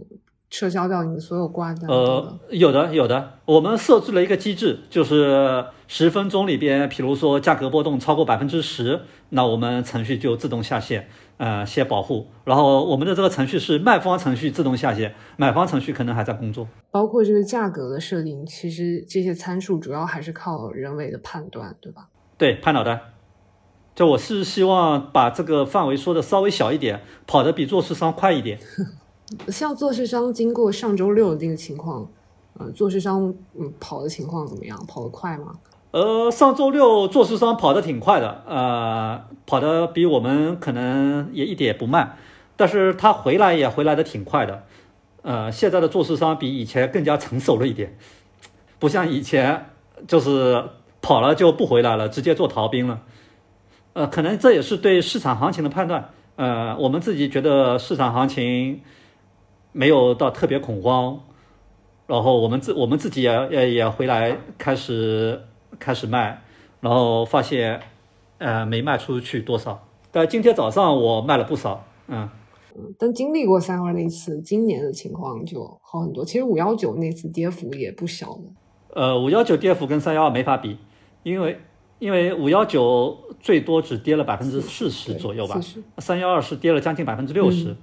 撤销掉你们所有挂单？呃，有的有的，我们设置了一个机制，就是十分钟里边，比如说价格波动超过百分之十，那我们程序就自动下线。呃，先保护，然后我们的这个程序是卖方程序自动下线，买方程序可能还在工作。包括这个价格的设定，其实这些参数主要还是靠人为的判断，对吧？对，拍脑袋。就我是希望把这个范围说的稍微小一点，跑得比做市商快一点。像做市商经过上周六的那个情况，呃，做市商嗯跑的情况怎么样？跑得快吗？呃，上周六做市商跑得挺快的，呃，跑得比我们可能也一点不慢，但是他回来也回来的挺快的，呃，现在的做市商比以前更加成熟了一点，不像以前就是跑了就不回来了，直接做逃兵了，呃，可能这也是对市场行情的判断，呃，我们自己觉得市场行情没有到特别恐慌，然后我们自我们自己也也也回来开始开始卖，然后发现呃没卖出去多少，但今天早上我卖了不少，嗯。嗯，但经历过三二那次，今年的情况就好很多。其实五幺九那次跌幅也不小的。呃，五幺九跌幅跟三幺二没法比，因为因为五幺九最多只跌了百分之四十左右吧，三幺二是跌了将近百分之六十。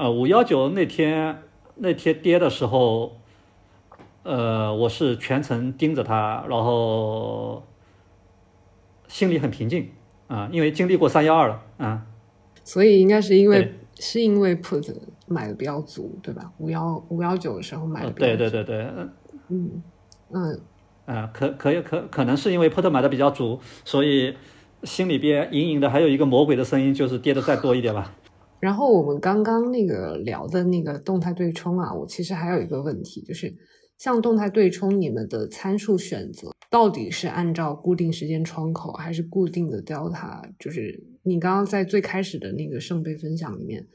呃，五幺九那天那天跌的时候，呃，我是全程盯着它，然后心里很平静啊，因为经历过三幺二了啊。所以应该是因为。是因为 put 买的比较足，对吧？五幺五幺九的时候买的。对对对对，嗯嗯嗯，可可以可可能是因为 put 买的比较足，所以心里边隐隐的还有一个魔鬼的声音，就是跌的再多一点吧。然后我们刚刚那个聊的那个动态对冲啊，我其实还有一个问题，就是像动态对冲，你们的参数选择到底是按照固定时间窗口，还是固定的 delta？就是。你刚刚在最开始的那个圣杯分享里面，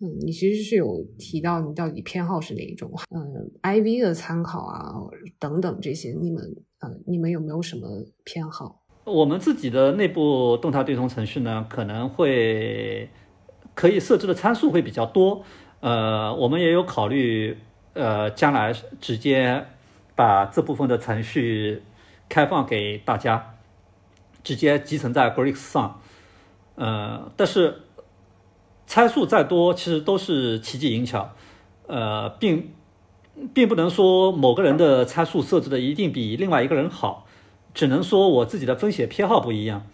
嗯，你其实是有提到你到底偏好是哪一种，嗯，IV 的参考啊等等这些，你们呃，你们有没有什么偏好？我们自己的内部动态对冲程序呢，可能会可以设置的参数会比较多，呃，我们也有考虑，呃，将来直接把这部分的程序开放给大家，直接集成在 Greeks 上。呃，但是参数再多，其实都是奇技淫巧，呃，并并不能说某个人的参数设置的一定比另外一个人好，只能说我自己的风险偏好不一样。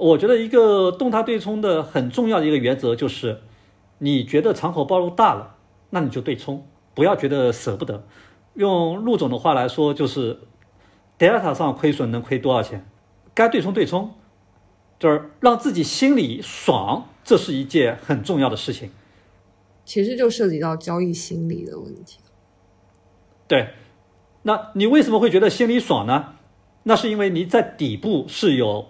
我觉得一个动态对冲的很重要的一个原则就是，你觉得敞口暴露大了，那你就对冲，不要觉得舍不得。用陆总的话来说，就是 delta 上亏损能亏多少钱，该对冲对冲。就是让自己心里爽，这是一件很重要的事情。其实就涉及到交易心理的问题。对，那你为什么会觉得心里爽呢？那是因为你在底部是有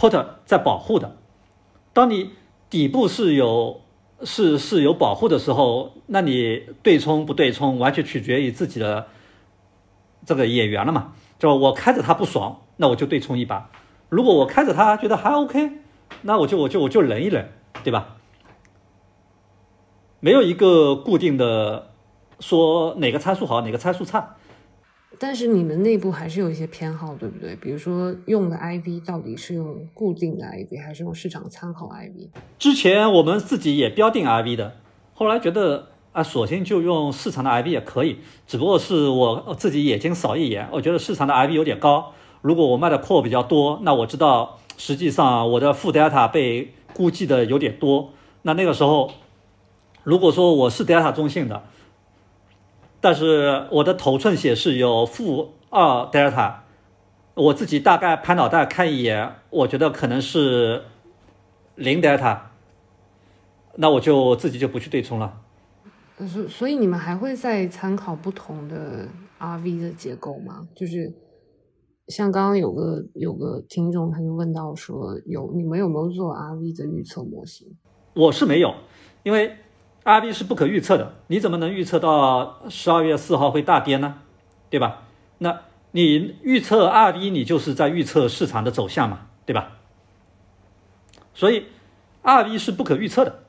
put 在保护的。当你底部是有是是有保护的时候，那你对冲不对冲，完全取决于自己的这个眼缘了嘛。就我开着它不爽，那我就对冲一把。如果我开着它觉得还 OK，那我就我就我就忍一忍，对吧？没有一个固定的说哪个参数好哪个参数差。但是你们内部还是有一些偏好，对不对？比如说用的 IV 到底是用固定的 IV 还是用市场参考 IV？之前我们自己也标定 IV 的，后来觉得啊，索性就用市场的 IV 也可以，只不过是我自己眼睛扫一眼，我觉得市场的 IV 有点高。如果我卖的 call 比较多，那我知道实际上我的负 delta 被估计的有点多。那那个时候，如果说我是 delta 中性的，但是我的头寸显示有负二 delta，我自己大概拍脑袋看一眼，我觉得可能是零 delta，那我就自己就不去对冲了。所所以你们还会再参考不同的 RV 的结构吗？就是。像刚刚有个有个听众他就问到说，有你们有没有做 RV 的预测模型？我是没有，因为 RV 是不可预测的，你怎么能预测到十二月四号会大跌呢？对吧？那你预测 RV，你就是在预测市场的走向嘛，对吧？所以 RV 是不可预测的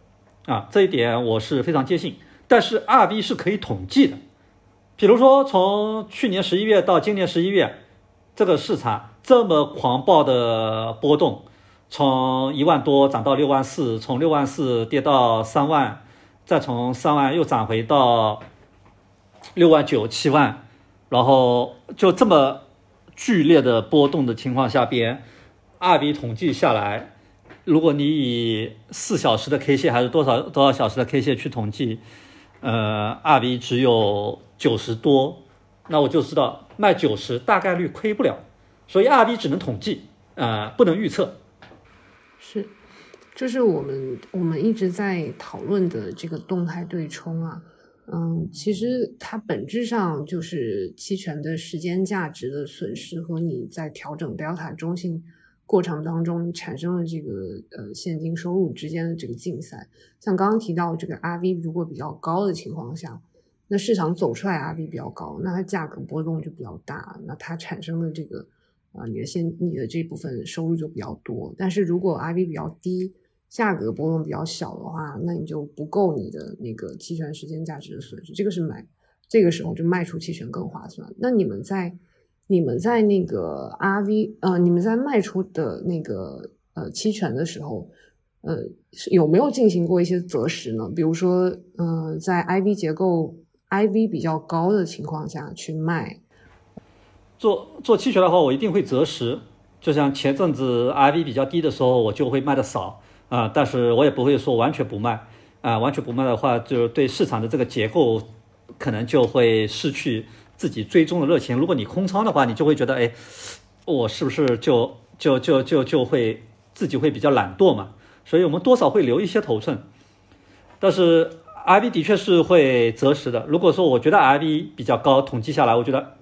啊，这一点我是非常坚信。但是 RV 是可以统计的，比如说从去年十一月到今年十一月。这个市场这么狂暴的波动，从一万多涨到六万四，从六万四跌到三万，再从三万又涨回到六万九七万，然后就这么剧烈的波动的情况下边，二笔统计下来，如果你以四小时的 K 线还是多少多少小时的 K 线去统计，呃，二笔只有九十多，那我就知道。卖九十大概率亏不了，所以二 B 只能统计，呃，不能预测。是，就是我们我们一直在讨论的这个动态对冲啊，嗯，其实它本质上就是期权的时间价值的损失和你在调整 delta 中性过程当中产生的这个呃现金收入之间的这个竞赛。像刚刚提到这个 RV 如果比较高的情况下。那市场走出来 RV 比较高，那它价格波动就比较大，那它产生的这个啊，你的现你的这部分收入就比较多。但是如果 RV 比较低，价格波动比较小的话，那你就不够你的那个期权时间价值的损失，这个是买这个时候就卖出期权更划算。那你们在你们在那个 RV 呃，你们在卖出的那个呃期权的时候。呃，有没有进行过一些择时呢？比如说，呃，在 IV 结构 IV 比较高的情况下去卖。做做期权的话，我一定会择时。就像前阵子 IV 比较低的时候，我就会卖的少啊，但是我也不会说完全不卖啊。完全不卖的话，就是对市场的这个结构可能就会失去自己追踪的热情。如果你空仓的话，你就会觉得，哎，我是不是就就就就就会自己会比较懒惰嘛？所以我们多少会留一些头寸，但是 IV 的确是会择时的。如果说我觉得 IV 比较高，统计下来，我觉得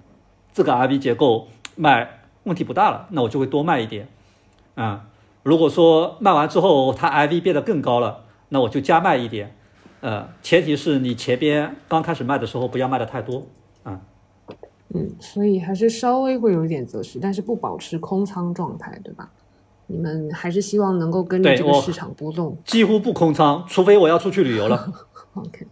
这个 IV 结构卖问题不大了，那我就会多卖一点。啊，如果说卖完之后它 IV 变得更高了，那我就加卖一点。呃，前提是你前边刚开始卖的时候不要卖的太多。啊，嗯，所以还是稍微会有一点择时，但是不保持空仓状态，对吧？你们还是希望能够跟着这个市场波动，几乎不空仓，除非我要出去旅游了。OK，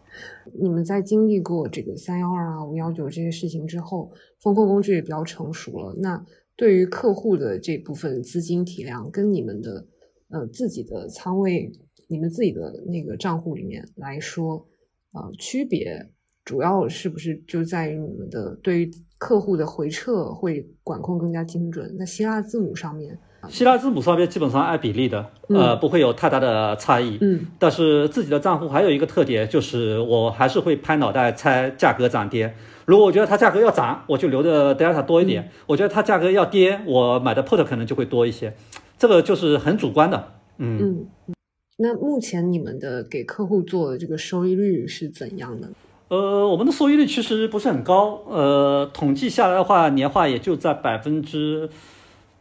你们在经历过这个三幺二啊、五幺九这些事情之后，风控工具也比较成熟了。那对于客户的这部分资金体量，跟你们的呃自己的仓位、你们自己的那个账户里面来说，呃，区别主要是不是就在于你们的对于客户的回撤会管控更加精准？那希腊字母上面。希腊字母上面基本上按比例的，呃，不会有太大的差异。嗯，但是自己的账户还有一个特点，就是我还是会拍脑袋猜价格涨跌。如果我觉得它价格要涨，我就留的 delta 多一点；我觉得它价格要跌，我买的 put 可能就会多一些。这个就是很主观的。嗯嗯。那目前你们的给客户做的这个收益率是怎样的？呃，我们的收益率其实不是很高，呃，统计下来的话，年化也就在百分之。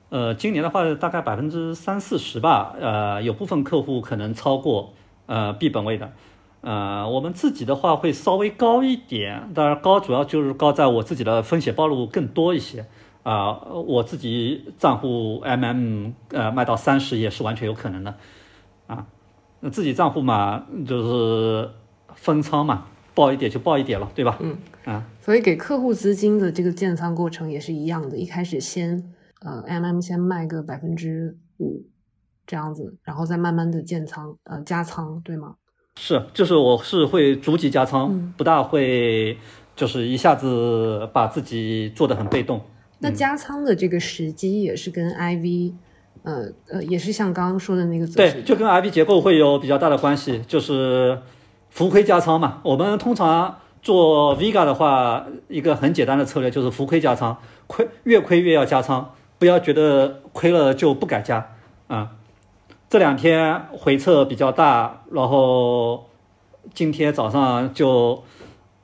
呃，今年的话大概百分之三四十吧，呃，有部分客户可能超过呃 B 本位的，呃，我们自己的话会稍微高一点，当然高主要就是高在我自己的风险暴露更多一些啊，我自己账户 MM 呃卖到三十也是完全有可能的啊，那自己账户嘛就是分仓嘛，报一点就报一点了，对吧？嗯啊，所以给客户资金的这个建仓过程也是一样的，一开始先。呃，M M 先卖个百分之五这样子，然后再慢慢的建仓，呃，加仓，对吗？是，就是我是会逐级加仓，不大会就是一下子把自己做的很被动。那加仓的这个时机也是跟 I V，呃呃，也是像刚刚说的那个对，就跟 I V 结构会有比较大的关系，就是浮亏加仓嘛。我们通常做 Vega 的话，一个很简单的策略就是浮亏加仓，亏越亏越要加仓。不要觉得亏了就不敢加啊！这两天回撤比较大，然后今天早上就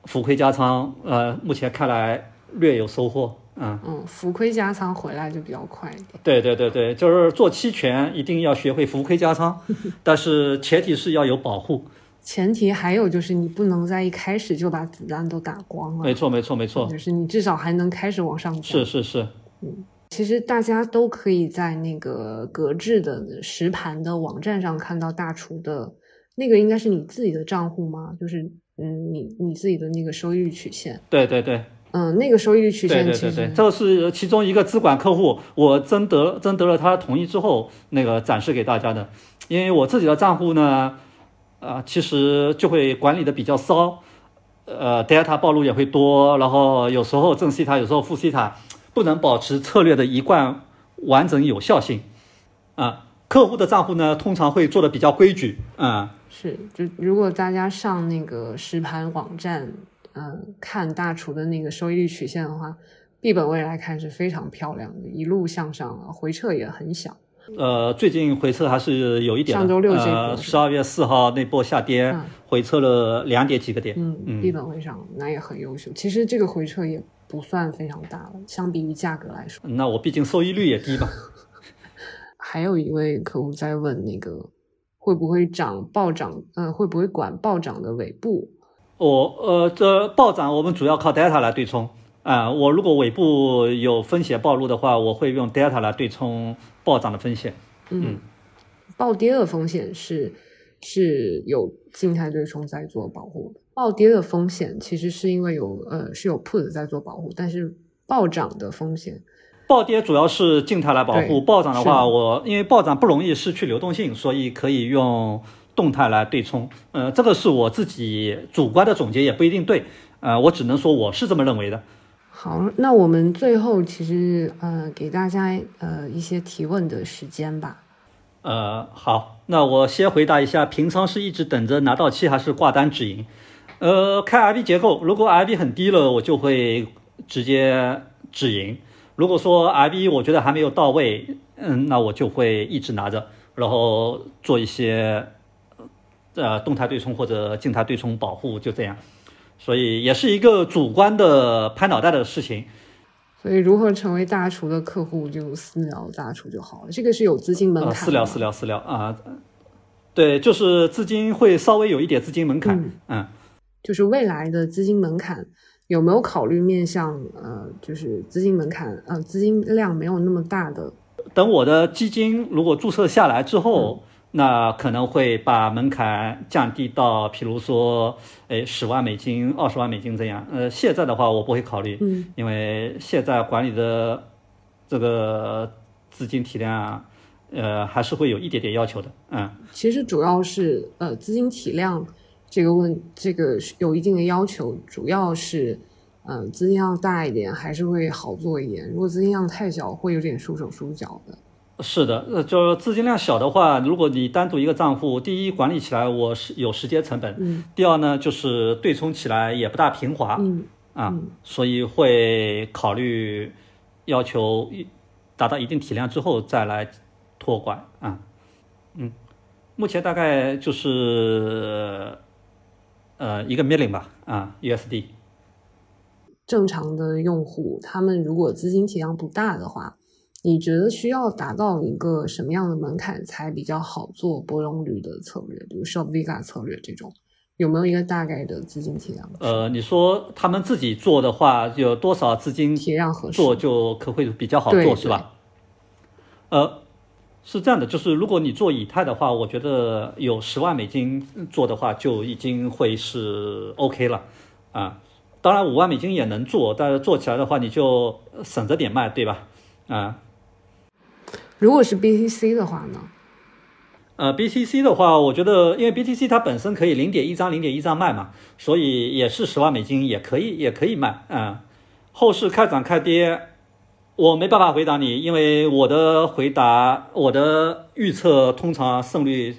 浮亏加仓，呃，目前看来略有收获嗯。嗯，浮亏加仓回来就比较快一点。对对对对，就是做期权一定要学会浮亏加仓，但是前提是要有保护。前提还有就是你不能在一开始就把子弹都打光了。没错没错没错，就是你至少还能开始往上是是是，嗯。其实大家都可以在那个格致的实盘的网站上看到大厨的那个，应该是你自己的账户吗？就是嗯，你你自己的那个收益率曲线。对对对，嗯，那个收益率曲线，对对对，这是其中一个资管客户，我征得征得了他同意之后，那个展示给大家的。因为我自己的账户呢，啊，其实就会管理的比较骚，呃，delta 暴露也会多，然后有时候正西塔，有时候负西塔。不能保持策略的一贯完整有效性，啊，客户的账户呢通常会做的比较规矩，啊，是，就如果大家上那个实盘网站，嗯，看大厨的那个收益率曲线的话，B 本位来看是非常漂亮的，一路向上，回撤也很小。呃，最近回撤还是有一点，上周六这波，十二月四号那波下跌，回撤了两点几个点，嗯嗯，B 本位上那也很优秀。其实这个回撤也。不算非常大了，相比于价格来说。那我毕竟收益率也低吧。还有一位客户在问那个会不会涨暴涨，呃，会不会管暴涨的尾部？我呃，这暴涨我们主要靠 delta 来对冲啊、我如果尾部有风险暴露的话，我会用 delta 来对冲暴涨的风险。嗯，暴跌的风险是是有静态对冲在做保护的。暴跌的风险其实是因为有呃是有 put 在做保护，但是暴涨的风险暴跌主要是静态来保护，暴涨的话，我因为暴涨不容易失去流动性，所以可以用动态来对冲。呃，这个是我自己主观的总结，也不一定对。呃，我只能说我是这么认为的。好，那我们最后其实呃给大家呃一些提问的时间吧。呃，好，那我先回答一下，平仓是一直等着拿到期，还是挂单止盈？呃，看 RB 结构，如果 RB 很低了，我就会直接止盈。如果说 RB 我觉得还没有到位，嗯，那我就会一直拿着，然后做一些呃动态对冲或者静态对冲保护，就这样。所以也是一个主观的拍脑袋的事情。所以如何成为大厨的客户，就私聊大厨就好了。这个是有资金门槛。私聊私聊私聊啊、对，就是资金会稍微有一点资金门槛，嗯嗯就是未来的资金门槛有没有考虑面向呃，就是资金门槛呃资金量没有那么大的等我的基金如果注册下来之后，嗯那可能会把门槛降低到，譬如说，哎，十万美金、二十万美金这样。呃，现在的话我不会考虑，嗯因为现在管理的这个资金体量，呃，还是会有一点点要求的，嗯。其实主要是呃资金体量这个问这个是有一定的要求，主要是呃资金量大一点还是会好做一点，如果资金量太小会有点束手束脚的。是的，呃，就是资金量小的话，如果你单独一个账户，第一管理起来我是有时间成本，嗯。第二呢就是对冲起来也不大平滑、嗯啊嗯，所以会考虑要求一达到一定体量之后再来托管啊，嗯，目前大概就是呃一个 million 吧啊 USD，正常的用户，他们如果资金体量不大的话，你觉得需要达到一个什么样的门槛才比较好做波动率的策略，比如 Shop Vega 策略这种，有没有一个大概的资金体量？呃，你说他们自己做的话，有多少资金体量合适做就可会比较好做，是吧？呃，是这样的，就是如果你做以太的话，我觉得有十万美金做的话，就已经会是 OK 了啊。当然五万美金也能做，但是做起来的话，你就省着点卖，对吧？啊，如果是 BTC 的话呢？呃，BTC 的话，我觉得因为 BTC 它本身可以零点一张、零点一张卖嘛，所以也是十万美金也可以，也可以卖。嗯，后市开涨开跌，我没办法回答你，因为我的回答，我的预测通常胜率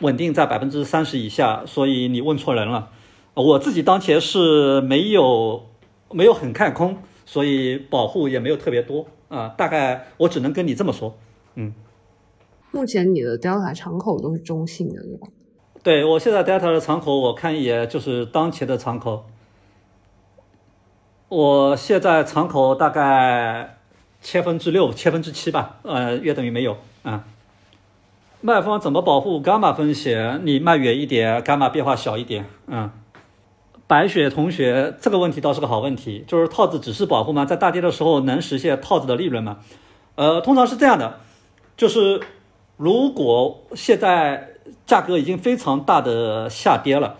稳定在百分之三十以下，所以你问错人了。我自己当前是没有没有很看空，所以保护也没有特别多啊、大概我只能跟你这么说。嗯目前你的 Delta 敞口都是中性的，对吧？对我现在 Delta 的敞口，我看也就是当前的敞口。我现在敞口大概千分之六、千分之七吧，呃，约等于没有啊。卖方怎么保护伽马风险？你卖远一点，伽马变化小一点，嗯。白雪同学，这个问题倒是个好问题，就是套子只是保护吗？在大跌的时候能实现套子的利润吗？呃，通常是这样的，就是如果现在价格已经非常大的下跌了，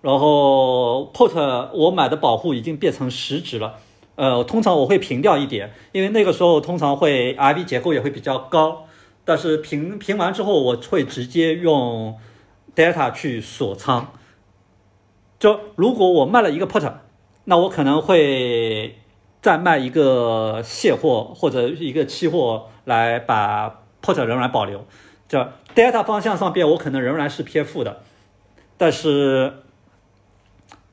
然后 put 我买的保护已经变成实值了，呃，通常我会平掉一点，因为那个时候通常会 RV 结构也会比较高，但是平平完之后我会直接用 data 去锁仓。就如果我卖了一个 put，那我可能会再卖一个现货或者一个期货来把 put 仍然保留。就 data 方向上边我可能仍然是偏负的，但是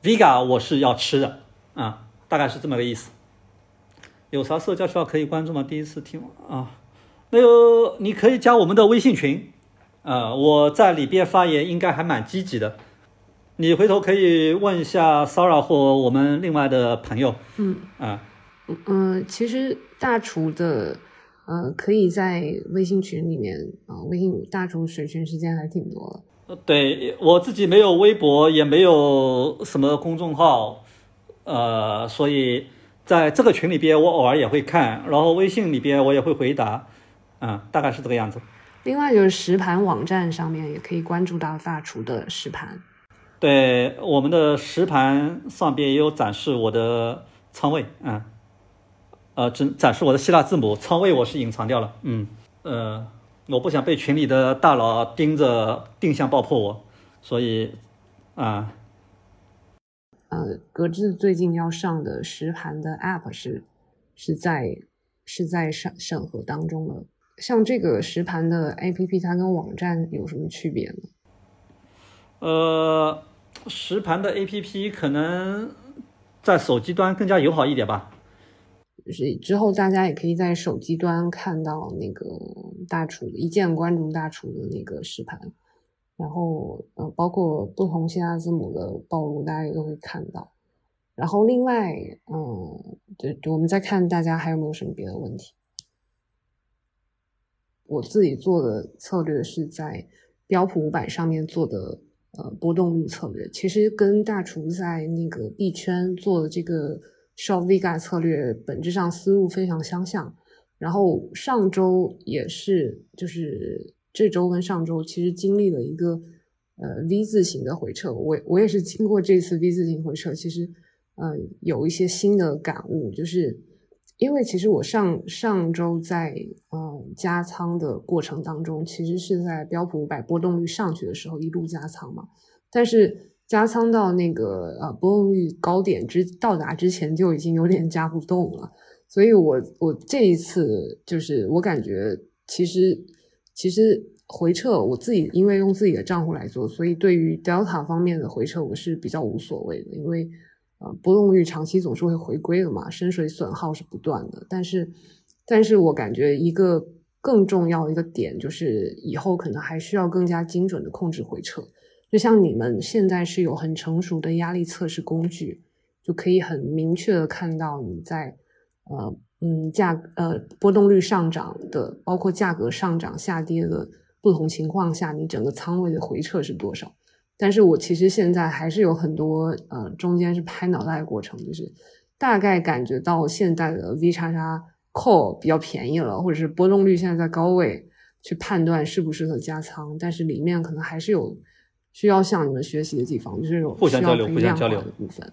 Vega 我是要吃的啊，大概是这么个意思。有啥社交渠道可以关注吗？第一次听啊，那个你可以加我们的微信群，呃，我在里边发言应该还蛮积极的。你回头可以问一下 Sara 或我们另外的朋友，嗯啊，嗯，其实大厨的呃，可以在微信群里面啊，微信大厨水群时间还挺多的。呃，对我自己没有微博，也没有什么公众号，呃，所以在这个群里边我偶尔也会看，然后微信里边我也会回答，嗯，大概是这个样子。另外就是实盘网站上面也可以关注到大厨的实盘。对，我们的实盘上边也有展示我的仓位，嗯，呃，展展示我的希腊字母仓位我是隐藏掉了，嗯，呃，我不想被群里的大佬盯着定向爆破我，所以啊，呃，格致最近要上的实盘的 App 是是在是在审审核当中了。像这个实盘的 A P P，它跟网站有什么区别呢？呃，实盘的 A P P 可能在手机端更加友好一点吧。就是之后大家也可以在手机端看到那个大厨一键关注大厨的那个实盘，然后呃，包括不同希腊字母的暴露，大家也都会看到。然后另外，嗯，对，我们再看大家还有没有什么别的问题。我自己做的策略是在标普五百上面做的，呃，波动率策略，其实跟大厨在那个币圈做的这个 short vega 策略本质上思路非常相像。然后上周也是，就是这周跟上周其实经历了一个呃 V 字形的回撤，我我也是经过这次 V 字形回撤，其实呃有一些新的感悟，就是。因为其实我上上周在嗯加仓的过程当中，其实是在标普五百波动率上去的时候一路加仓嘛，但是加仓到那个呃波动率高点之到达之前就已经有点加不动了，所以我我这一次就是我感觉其实其实回撤我自己因为用自己的账户来做，所以对于 Delta 方面的回撤我是比较无所谓的，因为。呃，波动率长期总是会回归的嘛，深水损耗是不断的。但是，但是我感觉一个更重要的一个点就是，以后可能还需要更加精准的控制回撤。就像你们现在是有很成熟的压力测试工具，就可以很明确的看到你在呃嗯价呃波动率上涨的，包括价格上涨下跌的不同情况下，你整个仓位的回撤是多少。但是我其实现在还是有很多呃，中间是拍脑袋的过程，就是大概感觉到现在的 V 叉叉 call 比较便宜了，或者是波动率现在在高位，去判断适不适合加仓。但是里面可能还是有需要向你们学习的地方，就是互相交流、互相交流的部分。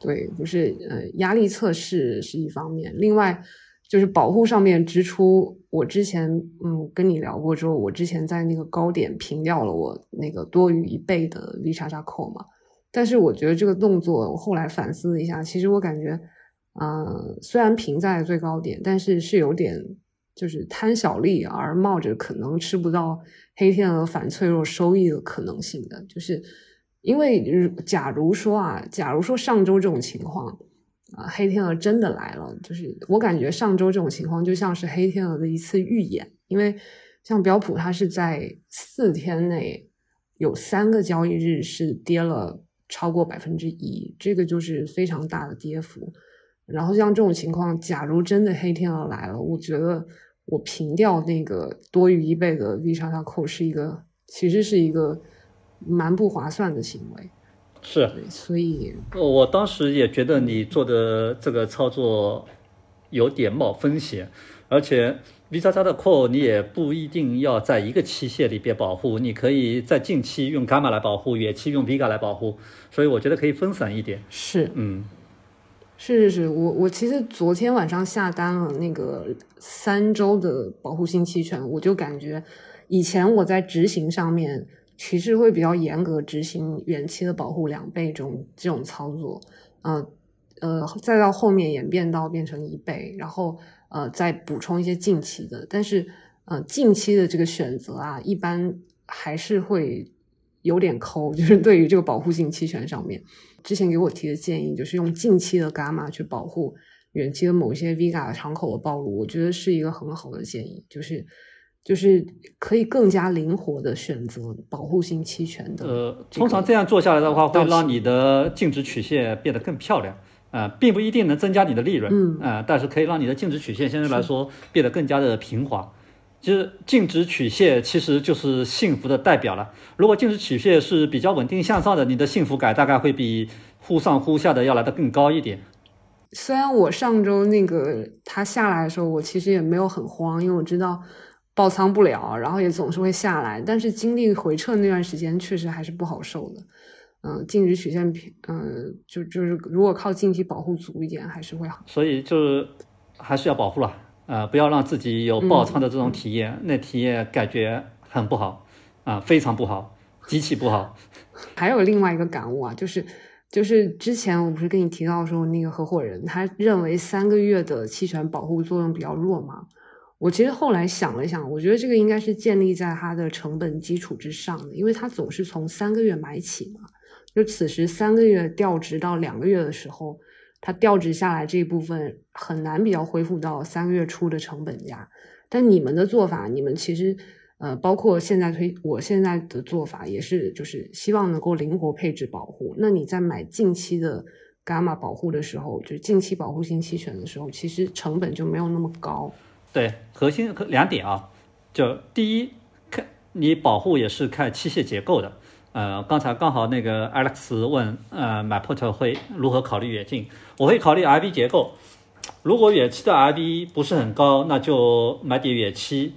对，就是呃，压力测试是一方面，另外。就是保护上面支出，我之前嗯跟你聊过之后，我之前在那个高点平掉了我那个多余一倍的 V 叉叉扣嘛。但是我觉得这个动作，我后来反思了一下，其实我感觉，嗯，虽然平在最高点，但是是有点就是贪小利而冒着可能吃不到黑天鹅反脆弱收益的可能性的，就是因为假如说啊，假如说上周这种情况。啊，黑天鹅真的来了，就是我感觉上周这种情况就像是黑天鹅的一次预演，因为像标普它是在四天内有三个交易日是跌了超过百分之一，这个就是非常大的跌幅。然后像这种情况，假如真的黑天鹅来了，我觉得我平掉那个多余一倍的 V 叉叉扣是一个，其实是一个蛮不划算的行为。是，所以我当时也觉得你做的这个操作有点冒风险，而且 V 叉叉的 call 你也不一定要在一个期限里边保护，你可以在近期用伽马来保护，远期用 Vega 来保护，所以我觉得可以分散一点。是，嗯，是是是，我我其实昨天晚上下单了那个三周的保护性期权，我就感觉以前我在执行上面。其实会比较严格执行远期的保护两倍这种这种操作，呃呃，再到后面演变到变成一倍，然后呃再补充一些近期的，但是呃近期的这个选择啊，一般还是会有点抠，就是对于这个保护性期权上面，之前给我提的建议就是用近期的伽马去保护远期的某些 Vega 敞口的暴露，我觉得是一个很好的建议，就是。就是可以更加灵活的选择保护性期权的。呃，通常这样做下来的话，会让你的净值曲线变得更漂亮。呃，并不一定能增加你的利润，嗯呃，但是可以让你的净值曲线相对来说变得更加的平滑。其实净值曲线其实就是幸福的代表了。如果净值曲线是比较稳定向上的，你的幸福感大概会比忽上忽下的要来的更高一点。虽然我上周那个它下来的时候，我其实也没有很慌，因为我知道爆仓不了，然后也总是会下来。但是经历回撤那段时间，确实还是不好受的。嗯，净值曲线平，嗯，就就是如果靠近期保护足一点，还是会好。所以就是还是要保护了，呃，不要让自己有爆仓的这种体验，那体验感觉很不好，啊、非常不好，极其不好。还有另外一个感悟啊，就是就是之前我不是跟你提到说那个合伙人他认为三个月的期权保护作用比较弱嘛？我其实后来想了想，我觉得这个应该是建立在它的成本基础之上的，因为它总是从三个月买起嘛，就此时三个月调值到两个月的时候，它调值下来这一部分很难比较恢复到三个月初的成本价。但你们的做法，你们其实呃，包括现在推我现在的做法也是，就是希望能够灵活配置保护。那你在买近期的伽马保护的时候，就是近期保护性期权的时候，其实成本就没有那么高。对，核心两点啊，就第一，看你保护也是看期限结构的。呃，刚才刚好那个 Alex 问，呃，买 put 会如何考虑远近？我会考虑 RV 结构。如果远期的 RV 不是很高，那就买点远期，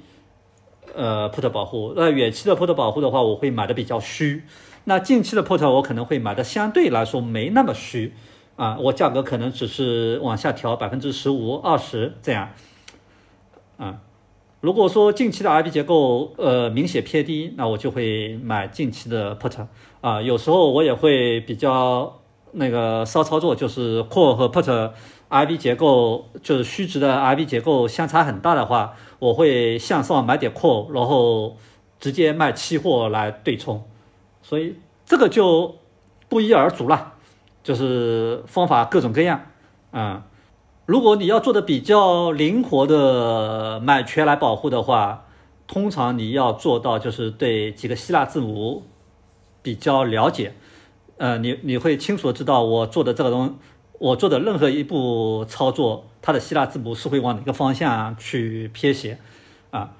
呃，put 保护。那远期的 put 保护的话，我会买的比较虚。那近期的 put 我可能会买的相对来说没那么虚，啊，我价格可能只是往下调百分之十五、二十这样。啊，如果说近期的 RB 结构呃明显偏低，那我就会买近期的 put 啊。有时候我也会比较那个骚操作，就是 call 和 put RB 结构就是虚值的 RB 结构相差很大的话，我会向上买点 call，然后直接卖期货来对冲。所以这个就不一而足了，就是方法各种各样，啊、如果你要做的比较灵活的买权来保护的话，通常你要做到就是对几个希腊字母比较了解，呃，你你会清楚知道我做的这个东，我做的任何一步操作，它的希腊字母是会往哪个方向去偏斜，啊，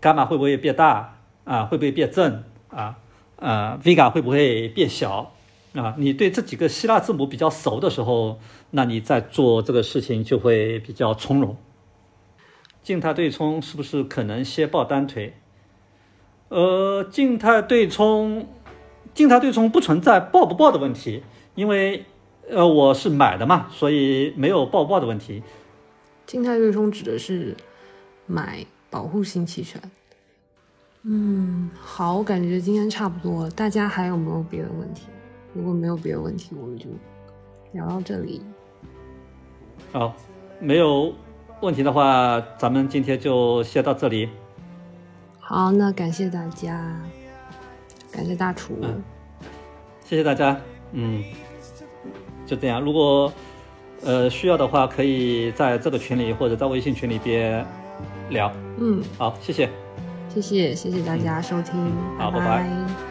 伽马会不会变大啊？会不会变正啊？呃，vega 会不会变小啊？你对这几个希腊字母比较熟的时候，那你在做这个事情就会比较从容。静态对冲是不是可能先报单腿？呃，静态对冲，静态对冲不存在报不报的问题，因为呃我是买的嘛，所以没有报不报的问题。静态对冲指的是买保护性期权。嗯，好，我感觉今天差不多，大家还有没有别的问题？如果没有别的问题，我们就聊到这里。好，没有问题的话，咱们今天就先到这里。好，那感谢大家，感谢大厨。嗯谢谢大家，嗯，就这样。如果呃需要的话，可以在这个群里或者在微信群里边聊。嗯，好，谢谢。谢谢谢谢大家收听，拜好拜拜